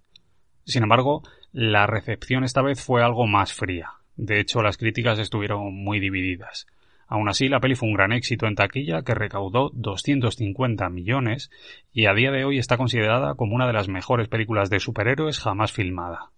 Sin embargo, la recepción esta vez fue algo más fría. De hecho, las críticas estuvieron muy divididas. Aún así, la peli fue un gran éxito en taquilla que recaudó 250 millones y a día de hoy está considerada como una de las mejores películas de superhéroes jamás filmada.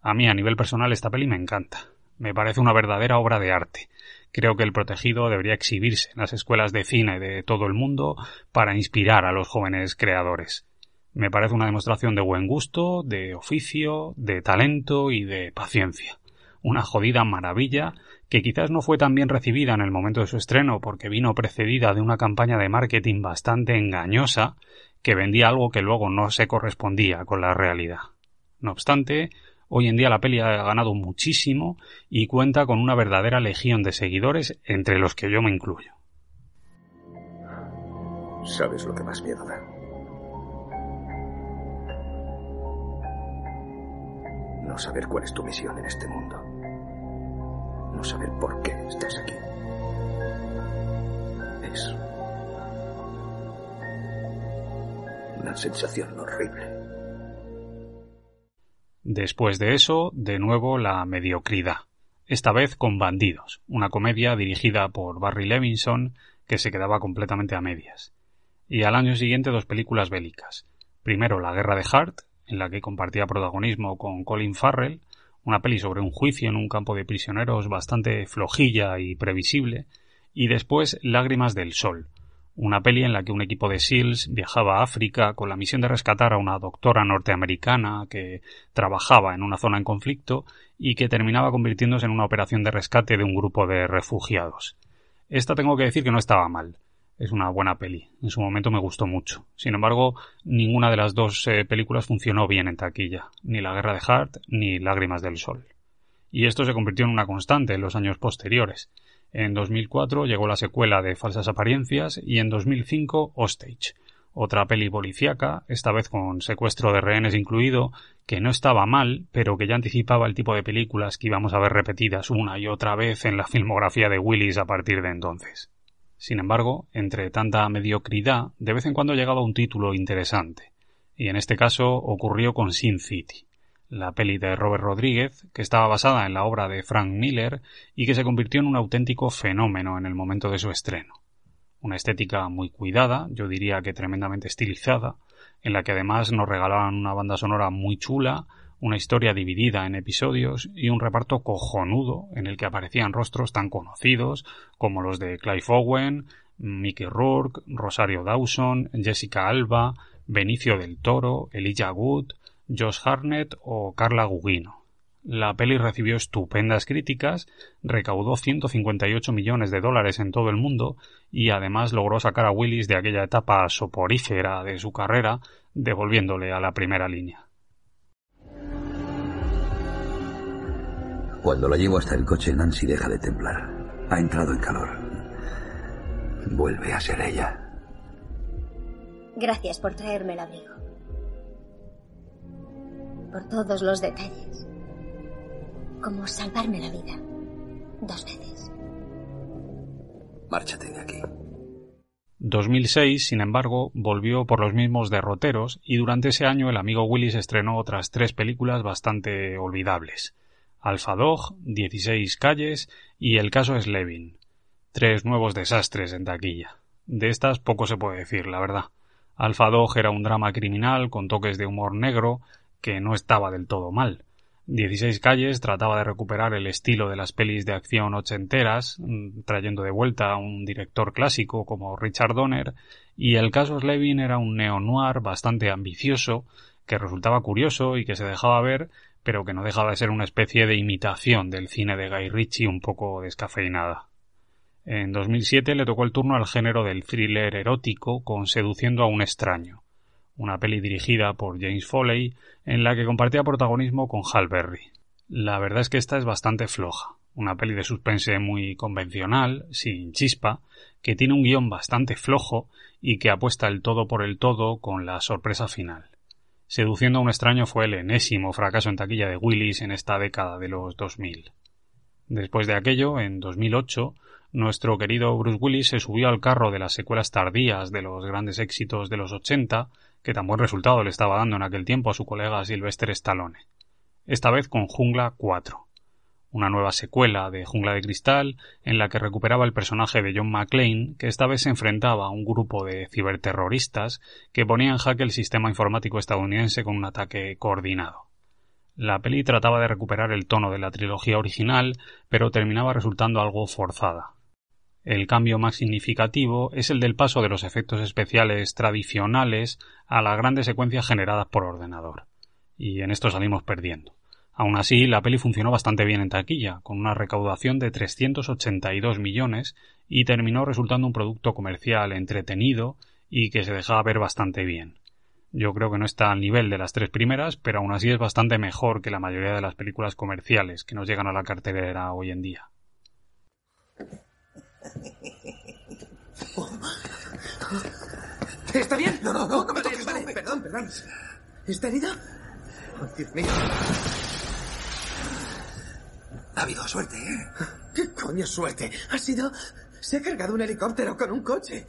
A mí, a nivel personal, esta peli me encanta. Me parece una verdadera obra de arte. Creo que El Protegido debería exhibirse en las escuelas de cine de todo el mundo para inspirar a los jóvenes creadores. Me parece una demostración de buen gusto, de oficio, de talento y de paciencia. Una jodida maravilla que quizás no fue tan bien recibida en el momento de su estreno porque vino precedida de una campaña de marketing bastante engañosa que vendía algo que luego no se correspondía con la realidad. No obstante, hoy en día la peli ha ganado muchísimo y cuenta con una verdadera legión de seguidores entre los que yo me incluyo. ¿Sabes lo que más miedo da? No saber cuál es tu misión en este mundo no saber por qué estás aquí. Es una sensación horrible. Después de eso, de nuevo la mediocridad, esta vez con Bandidos, una comedia dirigida por Barry Levinson que se quedaba completamente a medias. Y al año siguiente dos películas bélicas. Primero La Guerra de Hart, en la que compartía protagonismo con Colin Farrell, una peli sobre un juicio en un campo de prisioneros bastante flojilla y previsible, y después Lágrimas del Sol, una peli en la que un equipo de SEALs viajaba a África con la misión de rescatar a una doctora norteamericana que trabajaba en una zona en conflicto y que terminaba convirtiéndose en una operación de rescate de un grupo de refugiados. Esta tengo que decir que no estaba mal es una buena peli. En su momento me gustó mucho. Sin embargo, ninguna de las dos eh, películas funcionó bien en taquilla, ni La Guerra de Hart ni Lágrimas del Sol. Y esto se convirtió en una constante en los años posteriores. En 2004 llegó la secuela de Falsas Apariencias y en 2005 Hostage, otra peli policíaca, esta vez con secuestro de rehenes incluido, que no estaba mal, pero que ya anticipaba el tipo de películas que íbamos a ver repetidas una y otra vez en la filmografía de Willis a partir de entonces. Sin embargo, entre tanta mediocridad, de vez en cuando llegaba un título interesante, y en este caso ocurrió con Sin City, la peli de Robert Rodríguez, que estaba basada en la obra de Frank Miller y que se convirtió en un auténtico fenómeno en el momento de su estreno. Una estética muy cuidada, yo diría que tremendamente estilizada, en la que además nos regalaban una banda sonora muy chula, una historia dividida en episodios y un reparto cojonudo en el que aparecían rostros tan conocidos como los de Clive Owen, Mickey Rourke, Rosario Dawson, Jessica Alba, Benicio del Toro, Elijah Wood, Josh Harnett o Carla Gugino. La peli recibió estupendas críticas, recaudó 158 millones de dólares en todo el mundo y además logró sacar a Willis de aquella etapa soporífera de su carrera, devolviéndole a la primera línea. Cuando la llevo hasta el coche, Nancy deja de temblar. Ha entrado en calor. Vuelve a ser ella. Gracias por traerme el abrigo. Por todos los detalles. Como salvarme la vida. Dos veces. Márchate de aquí. 2006, sin embargo, volvió por los mismos derroteros y durante ese año el amigo Willis estrenó otras tres películas bastante olvidables. Alpha Dog, 16 calles y El caso Slevin. Tres nuevos desastres en taquilla. De estas poco se puede decir, la verdad. Alpha Dog era un drama criminal con toques de humor negro que no estaba del todo mal. 16 calles trataba de recuperar el estilo de las pelis de acción ochenteras, mm, trayendo de vuelta a un director clásico como Richard Donner, y el caso Slevin era un neo-noir bastante ambicioso, que resultaba curioso y que se dejaba ver, pero que no dejaba de ser una especie de imitación del cine de Guy Ritchie un poco descafeinada. En 2007 le tocó el turno al género del thriller erótico con Seduciendo a un extraño, una peli dirigida por James Foley en la que compartía protagonismo con Hal Berry. La verdad es que esta es bastante floja, una peli de suspense muy convencional, sin chispa, que tiene un guion bastante flojo y que apuesta el todo por el todo con la sorpresa final. Seduciendo a un extraño fue el enésimo fracaso en taquilla de Willis en esta década de los 2000. Después de aquello, en 2008, nuestro querido Bruce Willis se subió al carro de las secuelas tardías de los grandes éxitos de los 80, que tan buen resultado le estaba dando en aquel tiempo a su colega Sylvester Stallone. Esta vez con Jungla 4, una nueva secuela de Jungla de Cristal en la que recuperaba el personaje de John McClane, que esta vez se enfrentaba a un grupo de ciberterroristas que ponía en jaque el sistema informático estadounidense con un ataque coordinado. La peli trataba de recuperar el tono de la trilogía original, pero terminaba resultando algo forzada. El cambio más significativo es el del paso de los efectos especiales tradicionales a las grandes secuencias generadas por ordenador. Y en esto salimos perdiendo. Aún así, la peli funcionó bastante bien en taquilla, con una recaudación de 382 millones y terminó resultando un producto comercial entretenido y que se dejaba ver bastante bien. Yo creo que no está al nivel de las tres primeras, pero aún así es bastante mejor que la mayoría de las películas comerciales que nos llegan a la cartelera hoy en día. ¿Está bien? No, no, no, no me toques, vale, perdón, perdón. ¿Está herido? Oh, Dios mío. Ha habido suerte, ¿eh? ¿Qué coño suerte? Ha sido... Se ha cargado un helicóptero con un coche.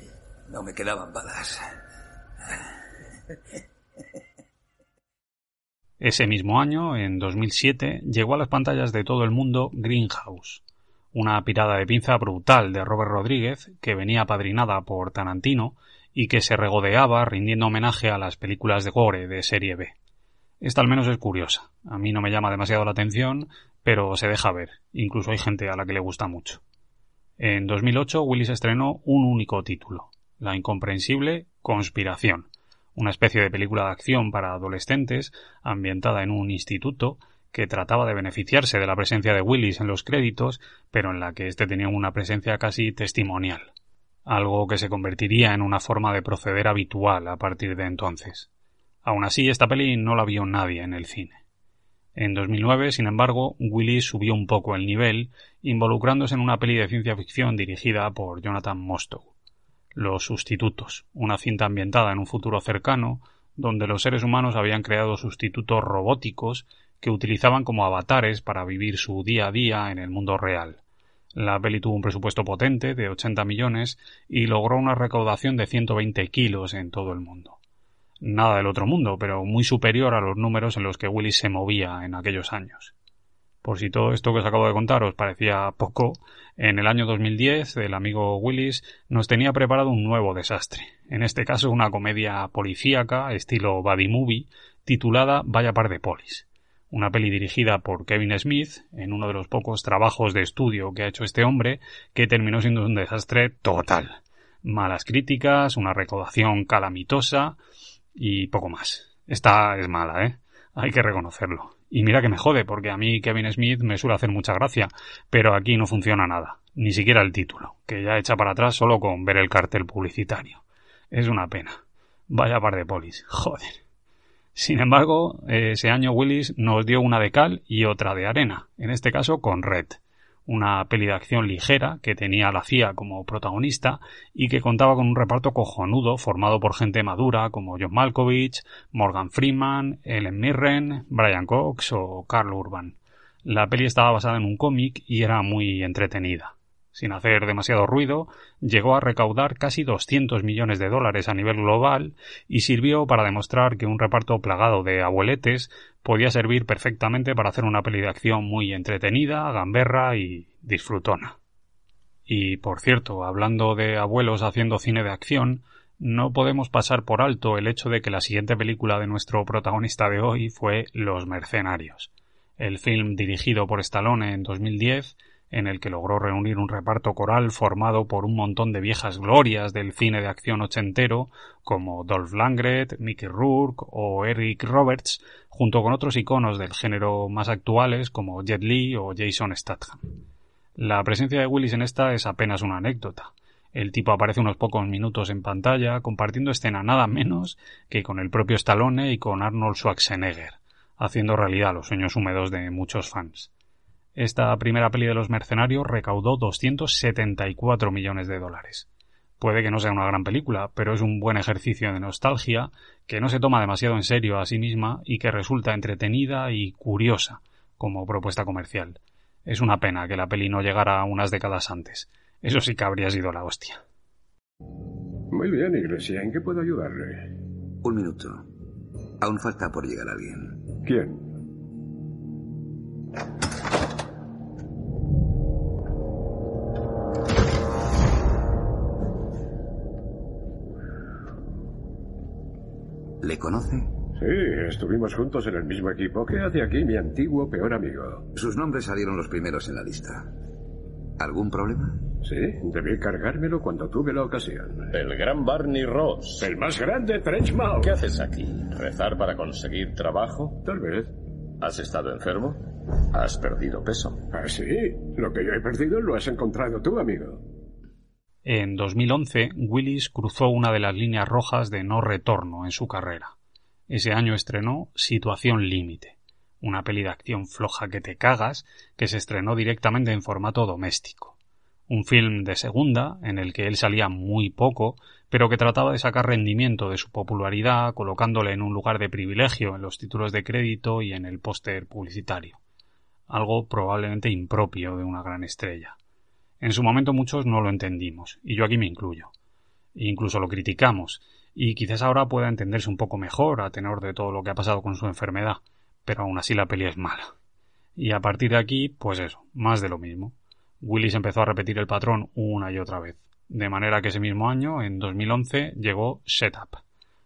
No me quedaban balas. Ese mismo año, en 2007, llegó a las pantallas de todo el mundo Greenhouse, una pirada de pinza brutal de Robert Rodríguez que venía apadrinada por Tarantino y que se regodeaba rindiendo homenaje a las películas de gore de serie B. Esta al menos es curiosa. A mí no me llama demasiado la atención, pero se deja ver. Incluso hay gente a la que le gusta mucho. En 2008 Willis estrenó un único título, La incomprensible Conspiración, una especie de película de acción para adolescentes ambientada en un instituto que trataba de beneficiarse de la presencia de Willis en los créditos, pero en la que éste tenía una presencia casi testimonial, algo que se convertiría en una forma de proceder habitual a partir de entonces. Aún así, esta peli no la vio nadie en el cine. En 2009, sin embargo, Willis subió un poco el nivel, involucrándose en una peli de ciencia ficción dirigida por Jonathan Mostow. Los Sustitutos, una cinta ambientada en un futuro cercano, donde los seres humanos habían creado sustitutos robóticos que utilizaban como avatares para vivir su día a día en el mundo real. La peli tuvo un presupuesto potente de 80 millones y logró una recaudación de 120 kilos en todo el mundo. Nada del otro mundo, pero muy superior a los números en los que Willis se movía en aquellos años. Por si todo esto que os acabo de contar os parecía poco, en el año 2010 el amigo Willis nos tenía preparado un nuevo desastre. En este caso una comedia policíaca, estilo buddy movie, titulada Vaya par de polis una peli dirigida por Kevin Smith, en uno de los pocos trabajos de estudio que ha hecho este hombre, que terminó siendo un desastre total. Malas críticas, una recaudación calamitosa y poco más. Esta es mala, ¿eh? Hay que reconocerlo. Y mira que me jode, porque a mí Kevin Smith me suele hacer mucha gracia, pero aquí no funciona nada, ni siquiera el título, que ya echa para atrás solo con ver el cartel publicitario. Es una pena. Vaya par de polis, joder. Sin embargo, ese año Willis nos dio una de cal y otra de arena, en este caso con Red, una peli de acción ligera que tenía a la CIA como protagonista y que contaba con un reparto cojonudo formado por gente madura como John Malkovich, Morgan Freeman, Ellen Mirren, Brian Cox o Carl Urban. La peli estaba basada en un cómic y era muy entretenida sin hacer demasiado ruido, llegó a recaudar casi 200 millones de dólares a nivel global y sirvió para demostrar que un reparto plagado de abueletes podía servir perfectamente para hacer una peli de acción muy entretenida, gamberra y disfrutona. Y, por cierto, hablando de abuelos haciendo cine de acción, no podemos pasar por alto el hecho de que la siguiente película de nuestro protagonista de hoy fue Los Mercenarios. El film dirigido por Stallone en 2010 en el que logró reunir un reparto coral formado por un montón de viejas glorias del cine de acción ochentero, como Dolph Lundgren, Mickey Rourke o Eric Roberts, junto con otros iconos del género más actuales como Jet Li o Jason Statham. La presencia de Willis en esta es apenas una anécdota. El tipo aparece unos pocos minutos en pantalla, compartiendo escena nada menos que con el propio Stallone y con Arnold Schwarzenegger, haciendo realidad los sueños húmedos de muchos fans. Esta primera peli de los mercenarios recaudó 274 millones de dólares. Puede que no sea una gran película, pero es un buen ejercicio de nostalgia que no se toma demasiado en serio a sí misma y que resulta entretenida y curiosa como propuesta comercial. Es una pena que la peli no llegara unas décadas antes. Eso sí que habría sido la hostia. Muy bien, Iglesia. ¿En qué puedo ayudarle? Un minuto. Aún falta por llegar alguien. ¿Quién? ¿Le conoce? Sí, estuvimos juntos en el mismo equipo. ¿Qué hace aquí mi antiguo peor amigo? Sus nombres salieron los primeros en la lista. ¿Algún problema? Sí, debí cargármelo cuando tuve la ocasión. El gran Barney Ross. El más grande Trenchmouth. ¿Qué haces aquí? ¿Rezar para conseguir trabajo? Tal vez. ¿Has estado enfermo? ¿Has perdido peso? Ah, sí. Lo que yo he perdido lo has encontrado tú, amigo. En 2011, Willis cruzó una de las líneas rojas de no retorno en su carrera. Ese año estrenó Situación Límite, una peli de acción floja que te cagas que se estrenó directamente en formato doméstico. Un film de segunda, en el que él salía muy poco, pero que trataba de sacar rendimiento de su popularidad colocándole en un lugar de privilegio en los títulos de crédito y en el póster publicitario. Algo probablemente impropio de una gran estrella. En su momento muchos no lo entendimos, y yo aquí me incluyo. incluso lo criticamos, y quizás ahora pueda entenderse un poco mejor a tenor de todo lo que ha pasado con su enfermedad, pero aún así la peli es mala. Y a partir de aquí, pues eso, más de lo mismo. Willis empezó a repetir el patrón una y otra vez, de manera que ese mismo año, en 2011, llegó Setup,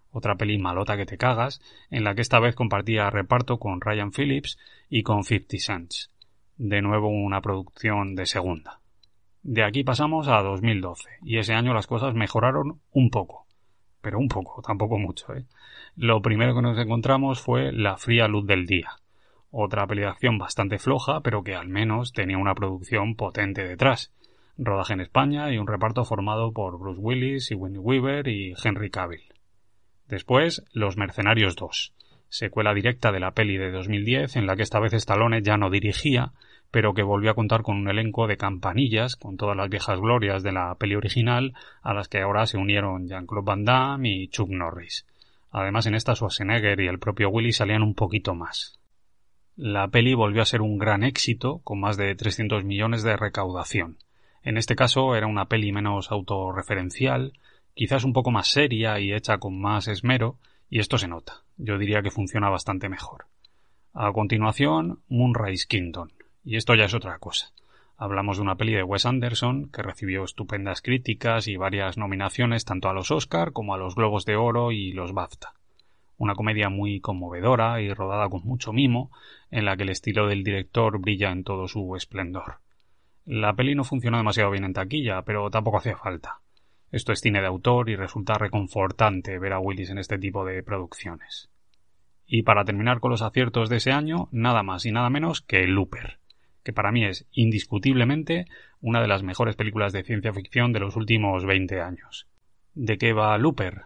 otra peli malota que te cagas, en la que esta vez compartía reparto con Ryan Phillips y con Fifty Cents. De nuevo una producción de segunda. De aquí pasamos a 2012, y ese año las cosas mejoraron un poco. Pero un poco, tampoco mucho, ¿eh? Lo primero que nos encontramos fue La fría luz del día. Otra peli de acción bastante floja, pero que al menos tenía una producción potente detrás. Rodaje en España y un reparto formado por Bruce Willis y Winnie Weaver y Henry Cavill. Después, Los Mercenarios 2, secuela directa de la peli de 2010 en la que esta vez Stallone ya no dirigía, pero que volvió a contar con un elenco de campanillas, con todas las viejas glorias de la peli original, a las que ahora se unieron Jean-Claude Van Damme y Chuck Norris. Además, en esta Schwarzenegger y el propio Willy salían un poquito más. La peli volvió a ser un gran éxito, con más de 300 millones de recaudación. En este caso era una peli menos autorreferencial, quizás un poco más seria y hecha con más esmero, y esto se nota. Yo diría que funciona bastante mejor. A continuación, Moonrise Kingdom. Y esto ya es otra cosa. Hablamos de una peli de Wes Anderson que recibió estupendas críticas y varias nominaciones tanto a los Oscar como a los Globos de Oro y los BAFTA. Una comedia muy conmovedora y rodada con mucho mimo, en la que el estilo del director brilla en todo su esplendor. La peli no funcionó demasiado bien en taquilla, pero tampoco hacía falta. Esto es cine de autor y resulta reconfortante ver a Willis en este tipo de producciones. Y para terminar con los aciertos de ese año, nada más y nada menos que Looper que para mí es indiscutiblemente una de las mejores películas de ciencia ficción de los últimos 20 años. ¿De qué va Looper?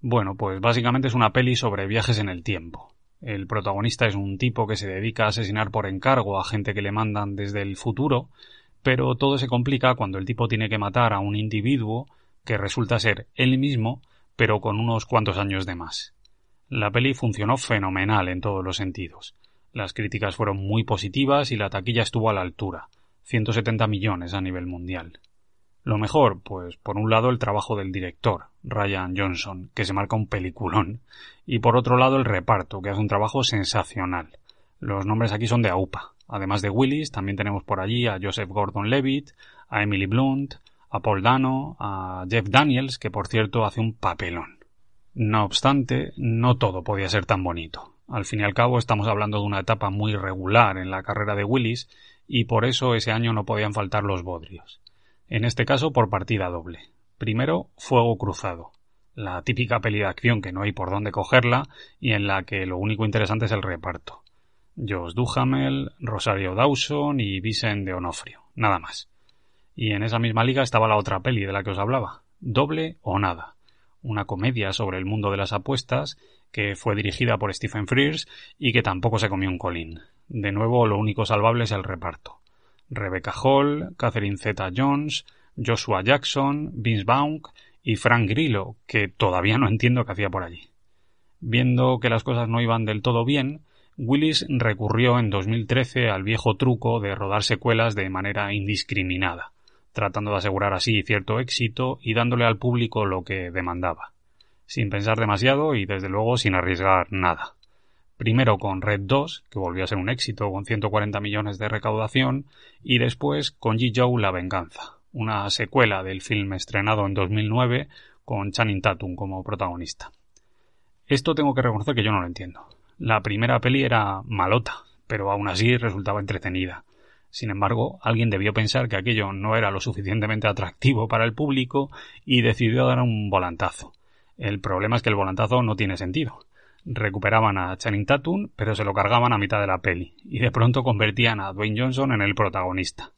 Bueno, pues básicamente es una peli sobre viajes en el tiempo. El protagonista es un tipo que se dedica a asesinar por encargo a gente que le mandan desde el futuro, pero todo se complica cuando el tipo tiene que matar a un individuo que resulta ser él mismo, pero con unos cuantos años de más. La peli funcionó fenomenal en todos los sentidos. Las críticas fueron muy positivas y la taquilla estuvo a la altura, 170 millones a nivel mundial. Lo mejor, pues por un lado el trabajo del director, Ryan Johnson, que se marca un peliculón, y por otro lado el reparto, que hace un trabajo sensacional. Los nombres aquí son de AUPA. Además de Willis, también tenemos por allí a Joseph Gordon-Levitt, a Emily Blunt, a Paul Dano, a Jeff Daniels, que por cierto hace un papelón. No obstante, no todo podía ser tan bonito. Al fin y al cabo estamos hablando de una etapa muy regular en la carrera de Willis y por eso ese año no podían faltar los bodrios. En este caso por partida doble. Primero, Fuego Cruzado, la típica peli de acción que no hay por dónde cogerla y en la que lo único interesante es el reparto. Josh Duhamel, Rosario Dawson y Vincent de Onofrio, nada más. Y en esa misma liga estaba la otra peli de la que os hablaba, Doble o Nada, una comedia sobre el mundo de las apuestas que fue dirigida por Stephen Frears y que tampoco se comió un colín. De nuevo, lo único salvable es el reparto. Rebecca Hall, Catherine Zeta Jones, Joshua Jackson, Vince Vaughn y Frank Grillo, que todavía no entiendo qué hacía por allí. Viendo que las cosas no iban del todo bien, Willis recurrió en 2013 al viejo truco de rodar secuelas de manera indiscriminada, tratando de asegurar así cierto éxito y dándole al público lo que demandaba sin pensar demasiado y desde luego sin arriesgar nada. Primero con Red 2, que volvió a ser un éxito con 140 millones de recaudación, y después con G. Joe La Venganza, una secuela del film estrenado en 2009 con Channing Tatum como protagonista. Esto tengo que reconocer que yo no lo entiendo. La primera peli era malota, pero aún así resultaba entretenida. Sin embargo, alguien debió pensar que aquello no era lo suficientemente atractivo para el público y decidió dar un volantazo. El problema es que el volantazo no tiene sentido. Recuperaban a Channing Tatum, pero se lo cargaban a mitad de la peli, y de pronto convertían a Dwayne Johnson en el protagonista.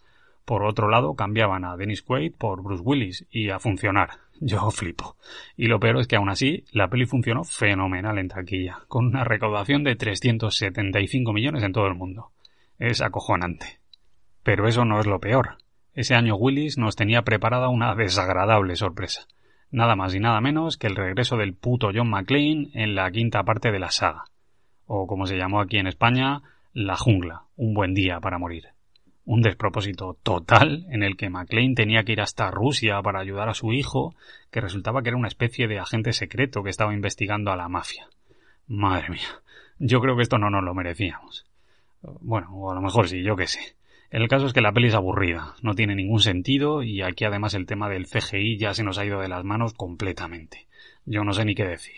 Por otro lado, cambiaban a Dennis Quaid por Bruce Willis, y a funcionar. Yo flipo. Y lo peor es que aún así, la peli funcionó fenomenal en taquilla, con una recaudación de 375 millones en todo el mundo. Es acojonante. Pero eso no es lo peor. Ese año Willis nos tenía preparada una desagradable sorpresa nada más y nada menos que el regreso del puto John McClane en la quinta parte de la saga, o como se llamó aquí en España, La jungla, un buen día para morir. Un despropósito total en el que McClane tenía que ir hasta Rusia para ayudar a su hijo, que resultaba que era una especie de agente secreto que estaba investigando a la mafia. Madre mía, yo creo que esto no nos lo merecíamos. Bueno, o a lo mejor sí, yo qué sé. El caso es que la peli es aburrida, no tiene ningún sentido y aquí además el tema del CGI ya se nos ha ido de las manos completamente. Yo no sé ni qué decir.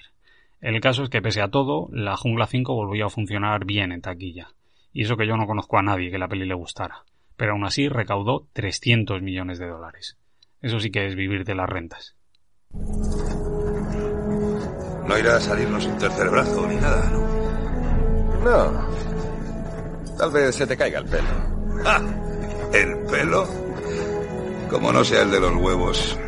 El caso es que pese a todo, la Jungla 5 volvió a funcionar bien en taquilla. Y eso que yo no conozco a nadie que la peli le gustara. Pero aún así recaudó 300 millones de dólares. Eso sí que es vivir de las rentas. No irá a salirnos un tercer brazo ni nada, ¿no? No. Tal vez se te caiga el pelo. ¿El pelo? Como no sea el de los huevos.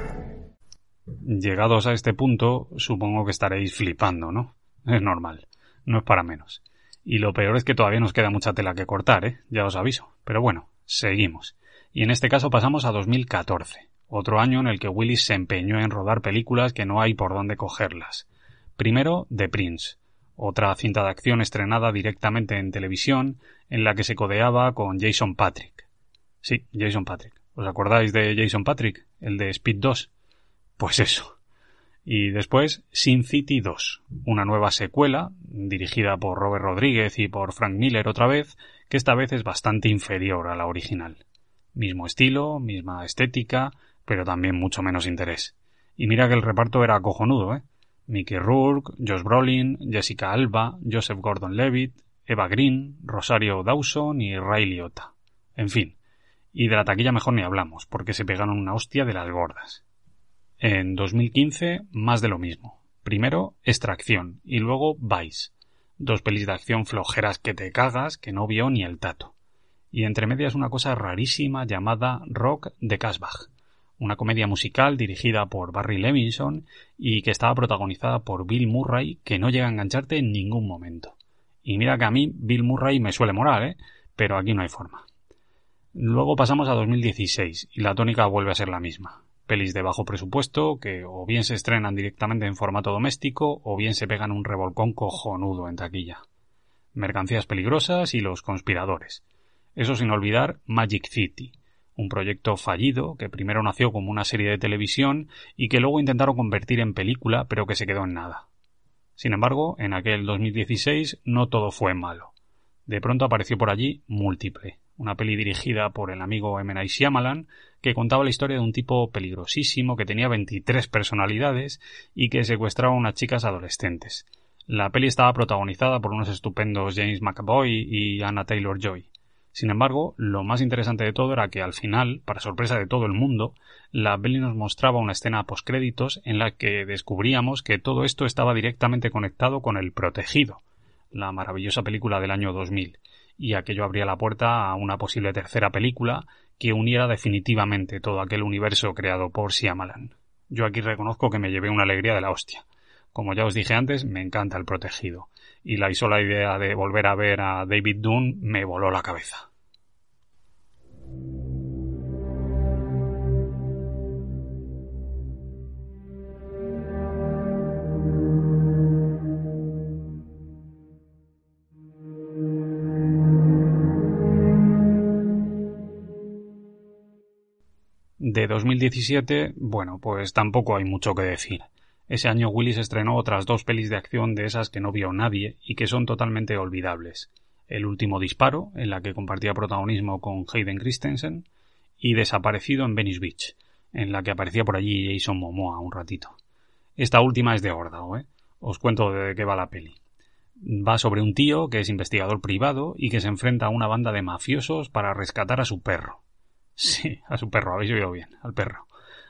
Llegados a este punto, supongo que estaréis flipando, ¿no? Es normal. No es para menos. Y lo peor es que todavía nos queda mucha tela que cortar, ¿eh? Ya os aviso. Pero bueno, seguimos. Y en este caso pasamos a 2014, otro año en el que Willis se empeñó en rodar películas que no hay por dónde cogerlas. Primero, The Prince, otra cinta de acción estrenada directamente en televisión, en la que se codeaba con Jason Patrick. Sí, Jason Patrick. ¿Os acordáis de Jason Patrick, el de Speed 2? Pues eso. Y después Sin City 2, una nueva secuela, dirigida por Robert Rodríguez y por Frank Miller otra vez, que esta vez es bastante inferior a la original. Mismo estilo, misma estética, pero también mucho menos interés. Y mira que el reparto era cojonudo, ¿eh? Mickey Rourke, Josh Brolin, Jessica Alba, Joseph Gordon-Levitt, Eva Green, Rosario Dawson y Ray Liotta. En fin. Y de la taquilla mejor ni hablamos, porque se pegaron una hostia de las gordas. En 2015, más de lo mismo. Primero, Extracción y luego Vice. Dos pelis de acción flojeras que te cagas que no vio ni el tato. Y entre medias una cosa rarísima llamada Rock de Casbah, una comedia musical dirigida por Barry Levinson y que estaba protagonizada por Bill Murray que no llega a engancharte en ningún momento. Y mira que a mí Bill Murray me suele morar, ¿eh? Pero aquí no hay forma. Luego pasamos a 2016 y la tónica vuelve a ser la misma pelis de bajo presupuesto que o bien se estrenan directamente en formato doméstico o bien se pegan un revolcón cojonudo en taquilla. Mercancías peligrosas y los conspiradores. Eso sin olvidar Magic City, un proyecto fallido que primero nació como una serie de televisión y que luego intentaron convertir en película pero que se quedó en nada. Sin embargo, en aquel 2016 no todo fue malo. De pronto apareció por allí Múltiple, una peli dirigida por el amigo M. Shyamalan, que contaba la historia de un tipo peligrosísimo que tenía 23 personalidades y que secuestraba a unas chicas adolescentes. La peli estaba protagonizada por unos estupendos James McAvoy y Anna Taylor-Joy. Sin embargo, lo más interesante de todo era que al final, para sorpresa de todo el mundo, la peli nos mostraba una escena postcréditos en la que descubríamos que todo esto estaba directamente conectado con El Protegido, la maravillosa película del año 2000, y aquello abría la puerta a una posible tercera película que uniera definitivamente todo aquel universo creado por Shyamalan. Yo aquí reconozco que me llevé una alegría de la hostia. Como ya os dije antes, me encanta el protegido, y la sola idea de volver a ver a David Dunn me voló la cabeza. De 2017, bueno, pues tampoco hay mucho que decir. Ese año Willis estrenó otras dos pelis de acción de esas que no vio nadie y que son totalmente olvidables. El último disparo, en la que compartía protagonismo con Hayden Christensen, y Desaparecido en Venice Beach, en la que aparecía por allí Jason Momoa un ratito. Esta última es de Ordao, ¿eh? Os cuento de qué va la peli. Va sobre un tío que es investigador privado y que se enfrenta a una banda de mafiosos para rescatar a su perro. Sí, a su perro, habéis oído bien, al perro.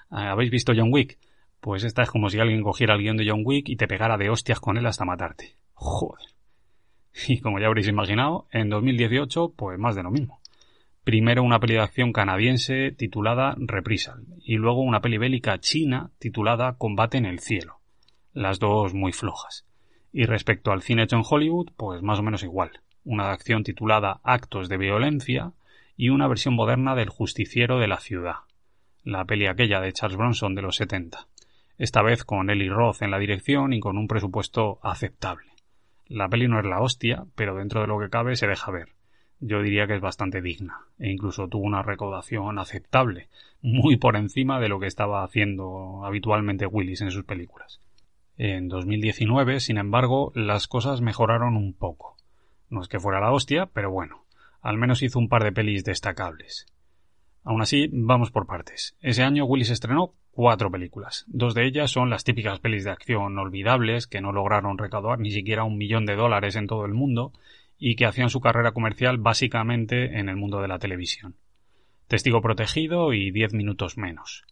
¿Habéis visto John Wick? Pues esta es como si alguien cogiera el guion de John Wick y te pegara de hostias con él hasta matarte. Joder. Y como ya habréis imaginado, en 2018, pues más de lo mismo. Primero una peli de acción canadiense titulada Reprisal y luego una peli bélica china titulada Combate en el cielo. Las dos muy flojas. Y respecto al cine hecho en Hollywood, pues más o menos igual. Una de acción titulada Actos de violencia y una versión moderna del Justiciero de la Ciudad, la peli aquella de Charles Bronson de los 70, esta vez con Eli Roth en la dirección y con un presupuesto aceptable. La peli no es la hostia, pero dentro de lo que cabe se deja ver. Yo diría que es bastante digna, e incluso tuvo una recaudación aceptable, muy por encima de lo que estaba haciendo habitualmente Willis en sus películas. En 2019, sin embargo, las cosas mejoraron un poco. No es que fuera la hostia, pero bueno, al menos hizo un par de pelis destacables. Aún así, vamos por partes. Ese año Willis estrenó cuatro películas. Dos de ellas son las típicas pelis de acción olvidables que no lograron recaudar ni siquiera un millón de dólares en todo el mundo y que hacían su carrera comercial básicamente en el mundo de la televisión. Testigo protegido y diez minutos menos.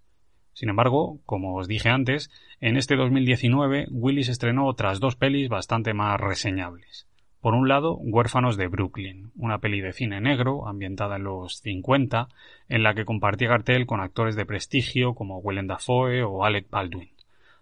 Sin embargo, como os dije antes, en este 2019 Willis estrenó otras dos pelis bastante más reseñables. Por un lado, Huérfanos de Brooklyn, una peli de cine negro ambientada en los 50, en la que compartía cartel con actores de prestigio como Willem Dafoe o Alec Baldwin,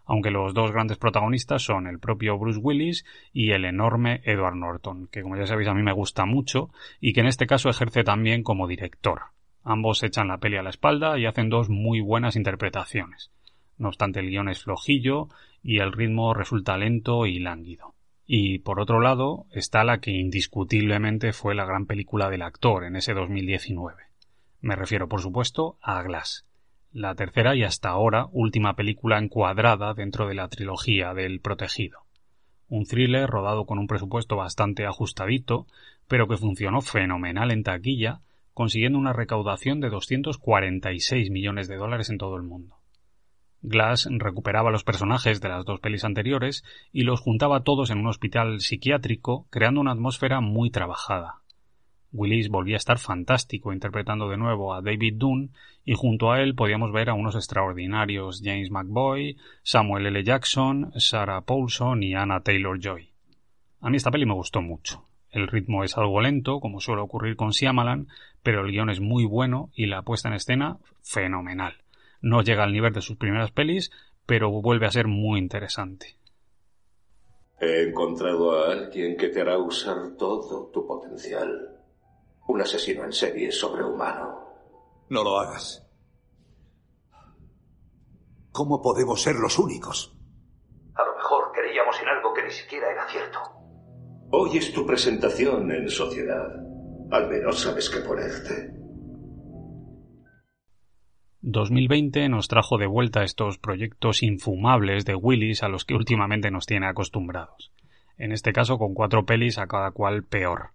aunque los dos grandes protagonistas son el propio Bruce Willis y el enorme Edward Norton, que como ya sabéis a mí me gusta mucho y que en este caso ejerce también como director. Ambos echan la peli a la espalda y hacen dos muy buenas interpretaciones. No obstante, el guion es flojillo y el ritmo resulta lento y lánguido. Y por otro lado está la que indiscutiblemente fue la gran película del actor en ese 2019. Me refiero, por supuesto, a Glass, la tercera y hasta ahora última película encuadrada dentro de la trilogía del Protegido. Un thriller rodado con un presupuesto bastante ajustadito, pero que funcionó fenomenal en taquilla, consiguiendo una recaudación de 246 millones de dólares en todo el mundo. Glass recuperaba los personajes de las dos pelis anteriores y los juntaba todos en un hospital psiquiátrico, creando una atmósfera muy trabajada. Willis volvía a estar fantástico interpretando de nuevo a David Dunn y junto a él podíamos ver a unos extraordinarios James McBoy, Samuel L. Jackson, Sarah Paulson y Anna Taylor Joy. A mí esta peli me gustó mucho. El ritmo es algo lento, como suele ocurrir con Siamalan, pero el guion es muy bueno y la puesta en escena fenomenal. No llega al nivel de sus primeras pelis, pero vuelve a ser muy interesante. He encontrado a alguien que te hará usar todo tu potencial. Un asesino en serie sobrehumano. No lo hagas. ¿Cómo podemos ser los únicos? A lo mejor creíamos en algo que ni siquiera era cierto. Hoy es tu presentación en sociedad. Al menos sabes qué ponerte. 2020 nos trajo de vuelta estos proyectos infumables de Willis a los que últimamente nos tiene acostumbrados. En este caso con cuatro pelis a cada cual peor.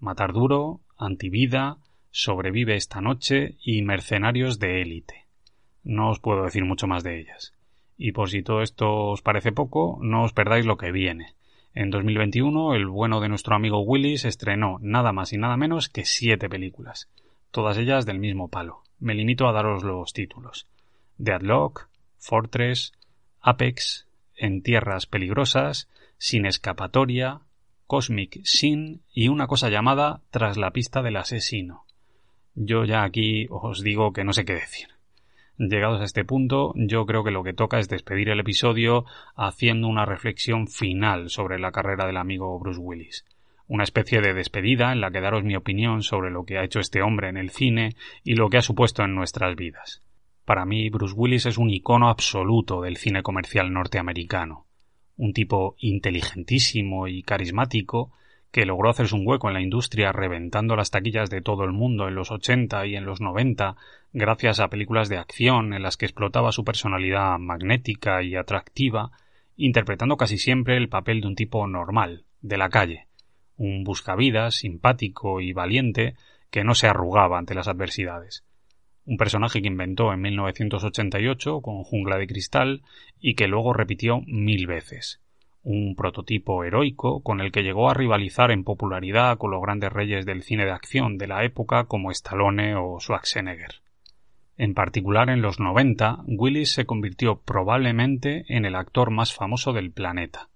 Matar duro, Antivida, Sobrevive esta noche y Mercenarios de élite. No os puedo decir mucho más de ellas. Y por si todo esto os parece poco, no os perdáis lo que viene. En 2021, el bueno de nuestro amigo Willis estrenó nada más y nada menos que siete películas, todas ellas del mismo palo me limito a daros los títulos. Deadlock, Fortress, Apex, En Tierras Peligrosas, Sin Escapatoria, Cosmic Sin y una cosa llamada Tras la pista del asesino. Yo ya aquí os digo que no sé qué decir. Llegados a este punto, yo creo que lo que toca es despedir el episodio haciendo una reflexión final sobre la carrera del amigo Bruce Willis una especie de despedida en la que daros mi opinión sobre lo que ha hecho este hombre en el cine y lo que ha supuesto en nuestras vidas. Para mí, Bruce Willis es un icono absoluto del cine comercial norteamericano, un tipo inteligentísimo y carismático que logró hacerse un hueco en la industria reventando las taquillas de todo el mundo en los 80 y en los 90 gracias a películas de acción en las que explotaba su personalidad magnética y atractiva, interpretando casi siempre el papel de un tipo normal, de la calle, un buscavidas simpático y valiente que no se arrugaba ante las adversidades. Un personaje que inventó en 1988 con Jungla de Cristal y que luego repitió mil veces. Un prototipo heroico con el que llegó a rivalizar en popularidad con los grandes reyes del cine de acción de la época como Stallone o Schwarzenegger. En particular en los 90, Willis se convirtió probablemente en el actor más famoso del planeta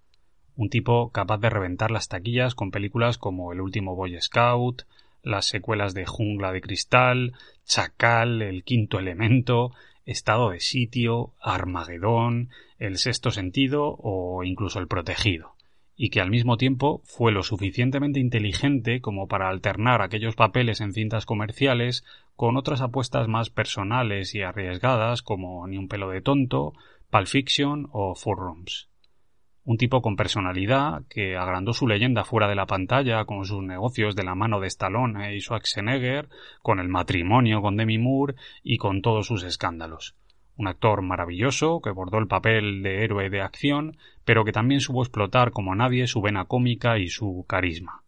un tipo capaz de reventar las taquillas con películas como El último Boy Scout, las secuelas de Jungla de Cristal, Chacal, El quinto elemento, Estado de sitio, Armagedón, El sexto sentido o incluso El protegido, y que al mismo tiempo fue lo suficientemente inteligente como para alternar aquellos papeles en cintas comerciales con otras apuestas más personales y arriesgadas como Ni un pelo de tonto, Pulp Fiction o Four Rooms un tipo con personalidad que agrandó su leyenda fuera de la pantalla con sus negocios de la mano de Stallone y Schwarzenegger, con el matrimonio con Demi Moore y con todos sus escándalos. Un actor maravilloso que bordó el papel de héroe de acción, pero que también supo explotar como nadie su vena cómica y su carisma,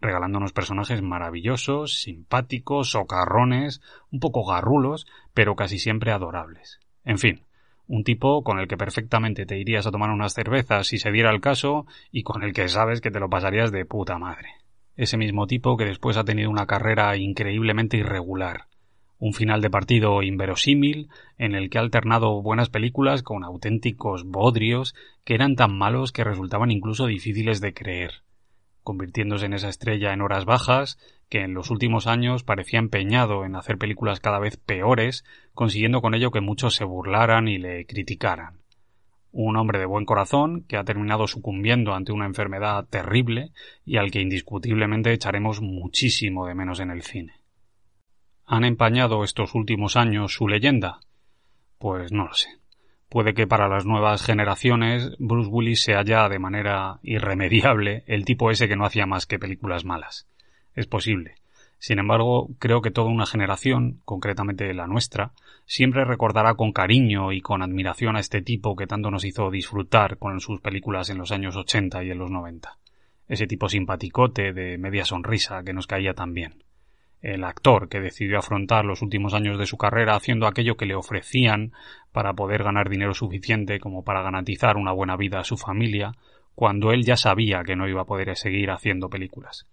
regalándonos personajes maravillosos, simpáticos, socarrones, un poco garrulos, pero casi siempre adorables. En fin, un tipo con el que perfectamente te irías a tomar unas cervezas si se diera el caso y con el que sabes que te lo pasarías de puta madre. Ese mismo tipo que después ha tenido una carrera increíblemente irregular, un final de partido inverosímil en el que ha alternado buenas películas con auténticos bodrios que eran tan malos que resultaban incluso difíciles de creer, convirtiéndose en esa estrella en horas bajas que en los últimos años parecía empeñado en hacer películas cada vez peores, consiguiendo con ello que muchos se burlaran y le criticaran. Un hombre de buen corazón que ha terminado sucumbiendo ante una enfermedad terrible y al que indiscutiblemente echaremos muchísimo de menos en el cine. ¿Han empañado estos últimos años su leyenda? Pues no lo sé. Puede que para las nuevas generaciones Bruce Willis sea ya de manera irremediable el tipo ese que no hacía más que películas malas. Es posible. Sin embargo, creo que toda una generación, concretamente la nuestra, siempre recordará con cariño y con admiración a este tipo que tanto nos hizo disfrutar con sus películas en los años 80 y en los 90. Ese tipo simpaticote de media sonrisa que nos caía tan bien el actor que decidió afrontar los últimos años de su carrera haciendo aquello que le ofrecían para poder ganar dinero suficiente como para garantizar una buena vida a su familia, cuando él ya sabía que no iba a poder seguir haciendo películas.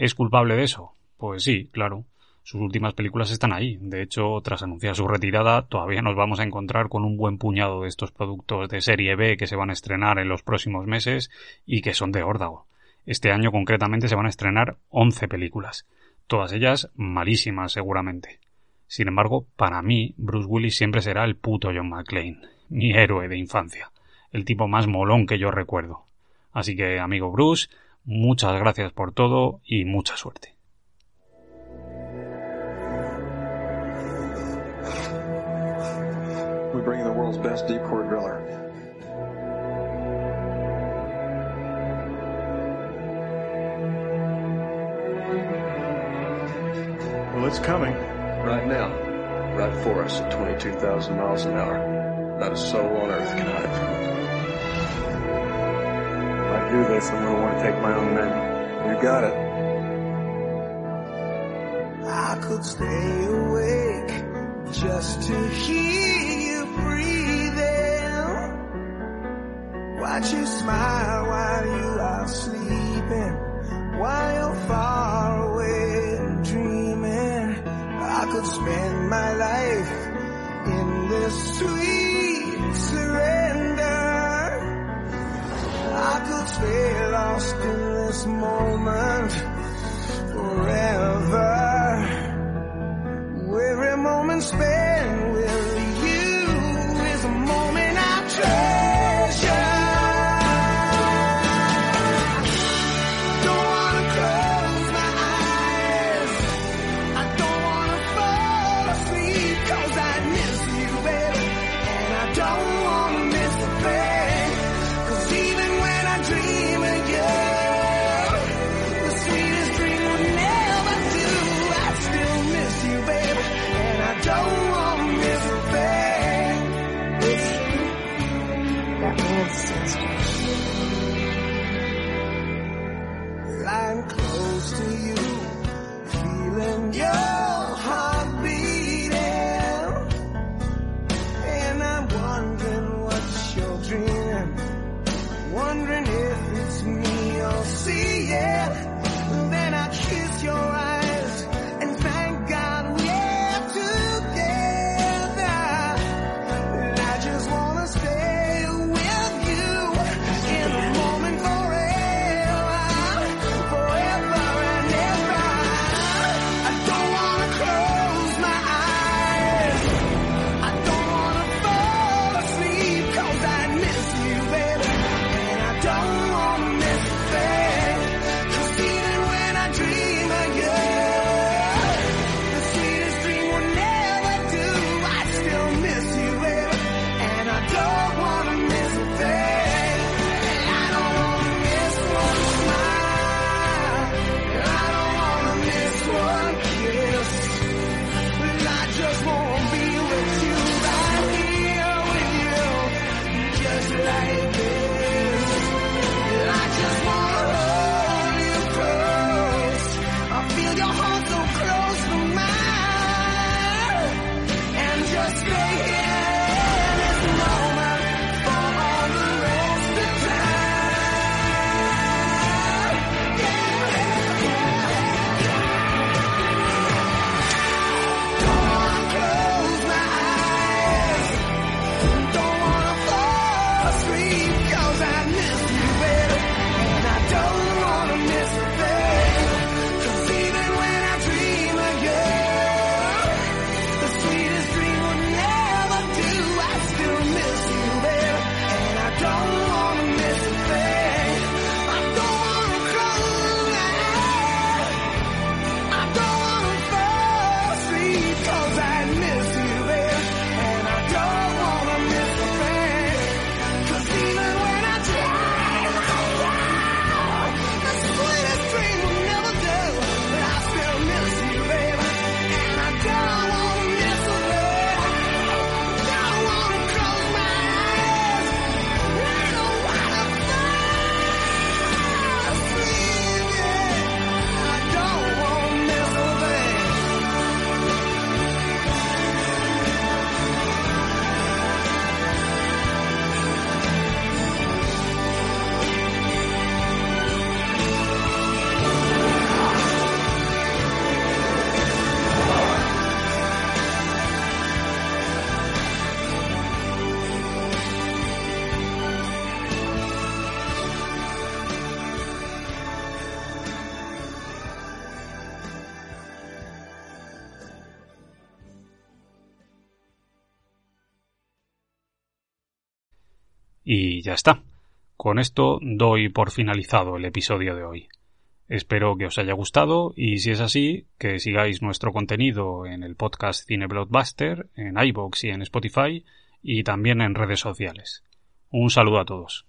¿Es culpable de eso? Pues sí, claro. Sus últimas películas están ahí. De hecho, tras anunciar su retirada, todavía nos vamos a encontrar con un buen puñado de estos productos de serie B que se van a estrenar en los próximos meses y que son de órdago. Este año concretamente se van a estrenar 11 películas todas ellas malísimas seguramente. Sin embargo, para mí, Bruce Willis siempre será el puto John McClane, mi héroe de infancia, el tipo más molón que yo recuerdo. Así que, amigo Bruce, muchas gracias por todo y mucha suerte. Well, it's coming. Right now. Right for us at 22,000 miles an hour. Not a soul on earth can hide from it. Do this, I'm gonna want to take my own men. You got it. I could stay awake just to hear you breathing. Watch you smile while you are sleeping, while you're far away dreaming. I could spend my life in this sweet stay lost in this moment Y ya está. Con esto doy por finalizado el episodio de hoy. Espero que os haya gustado y si es así, que sigáis nuestro contenido en el podcast Cine Blockbuster, en iVoox y en Spotify y también en redes sociales. Un saludo a todos.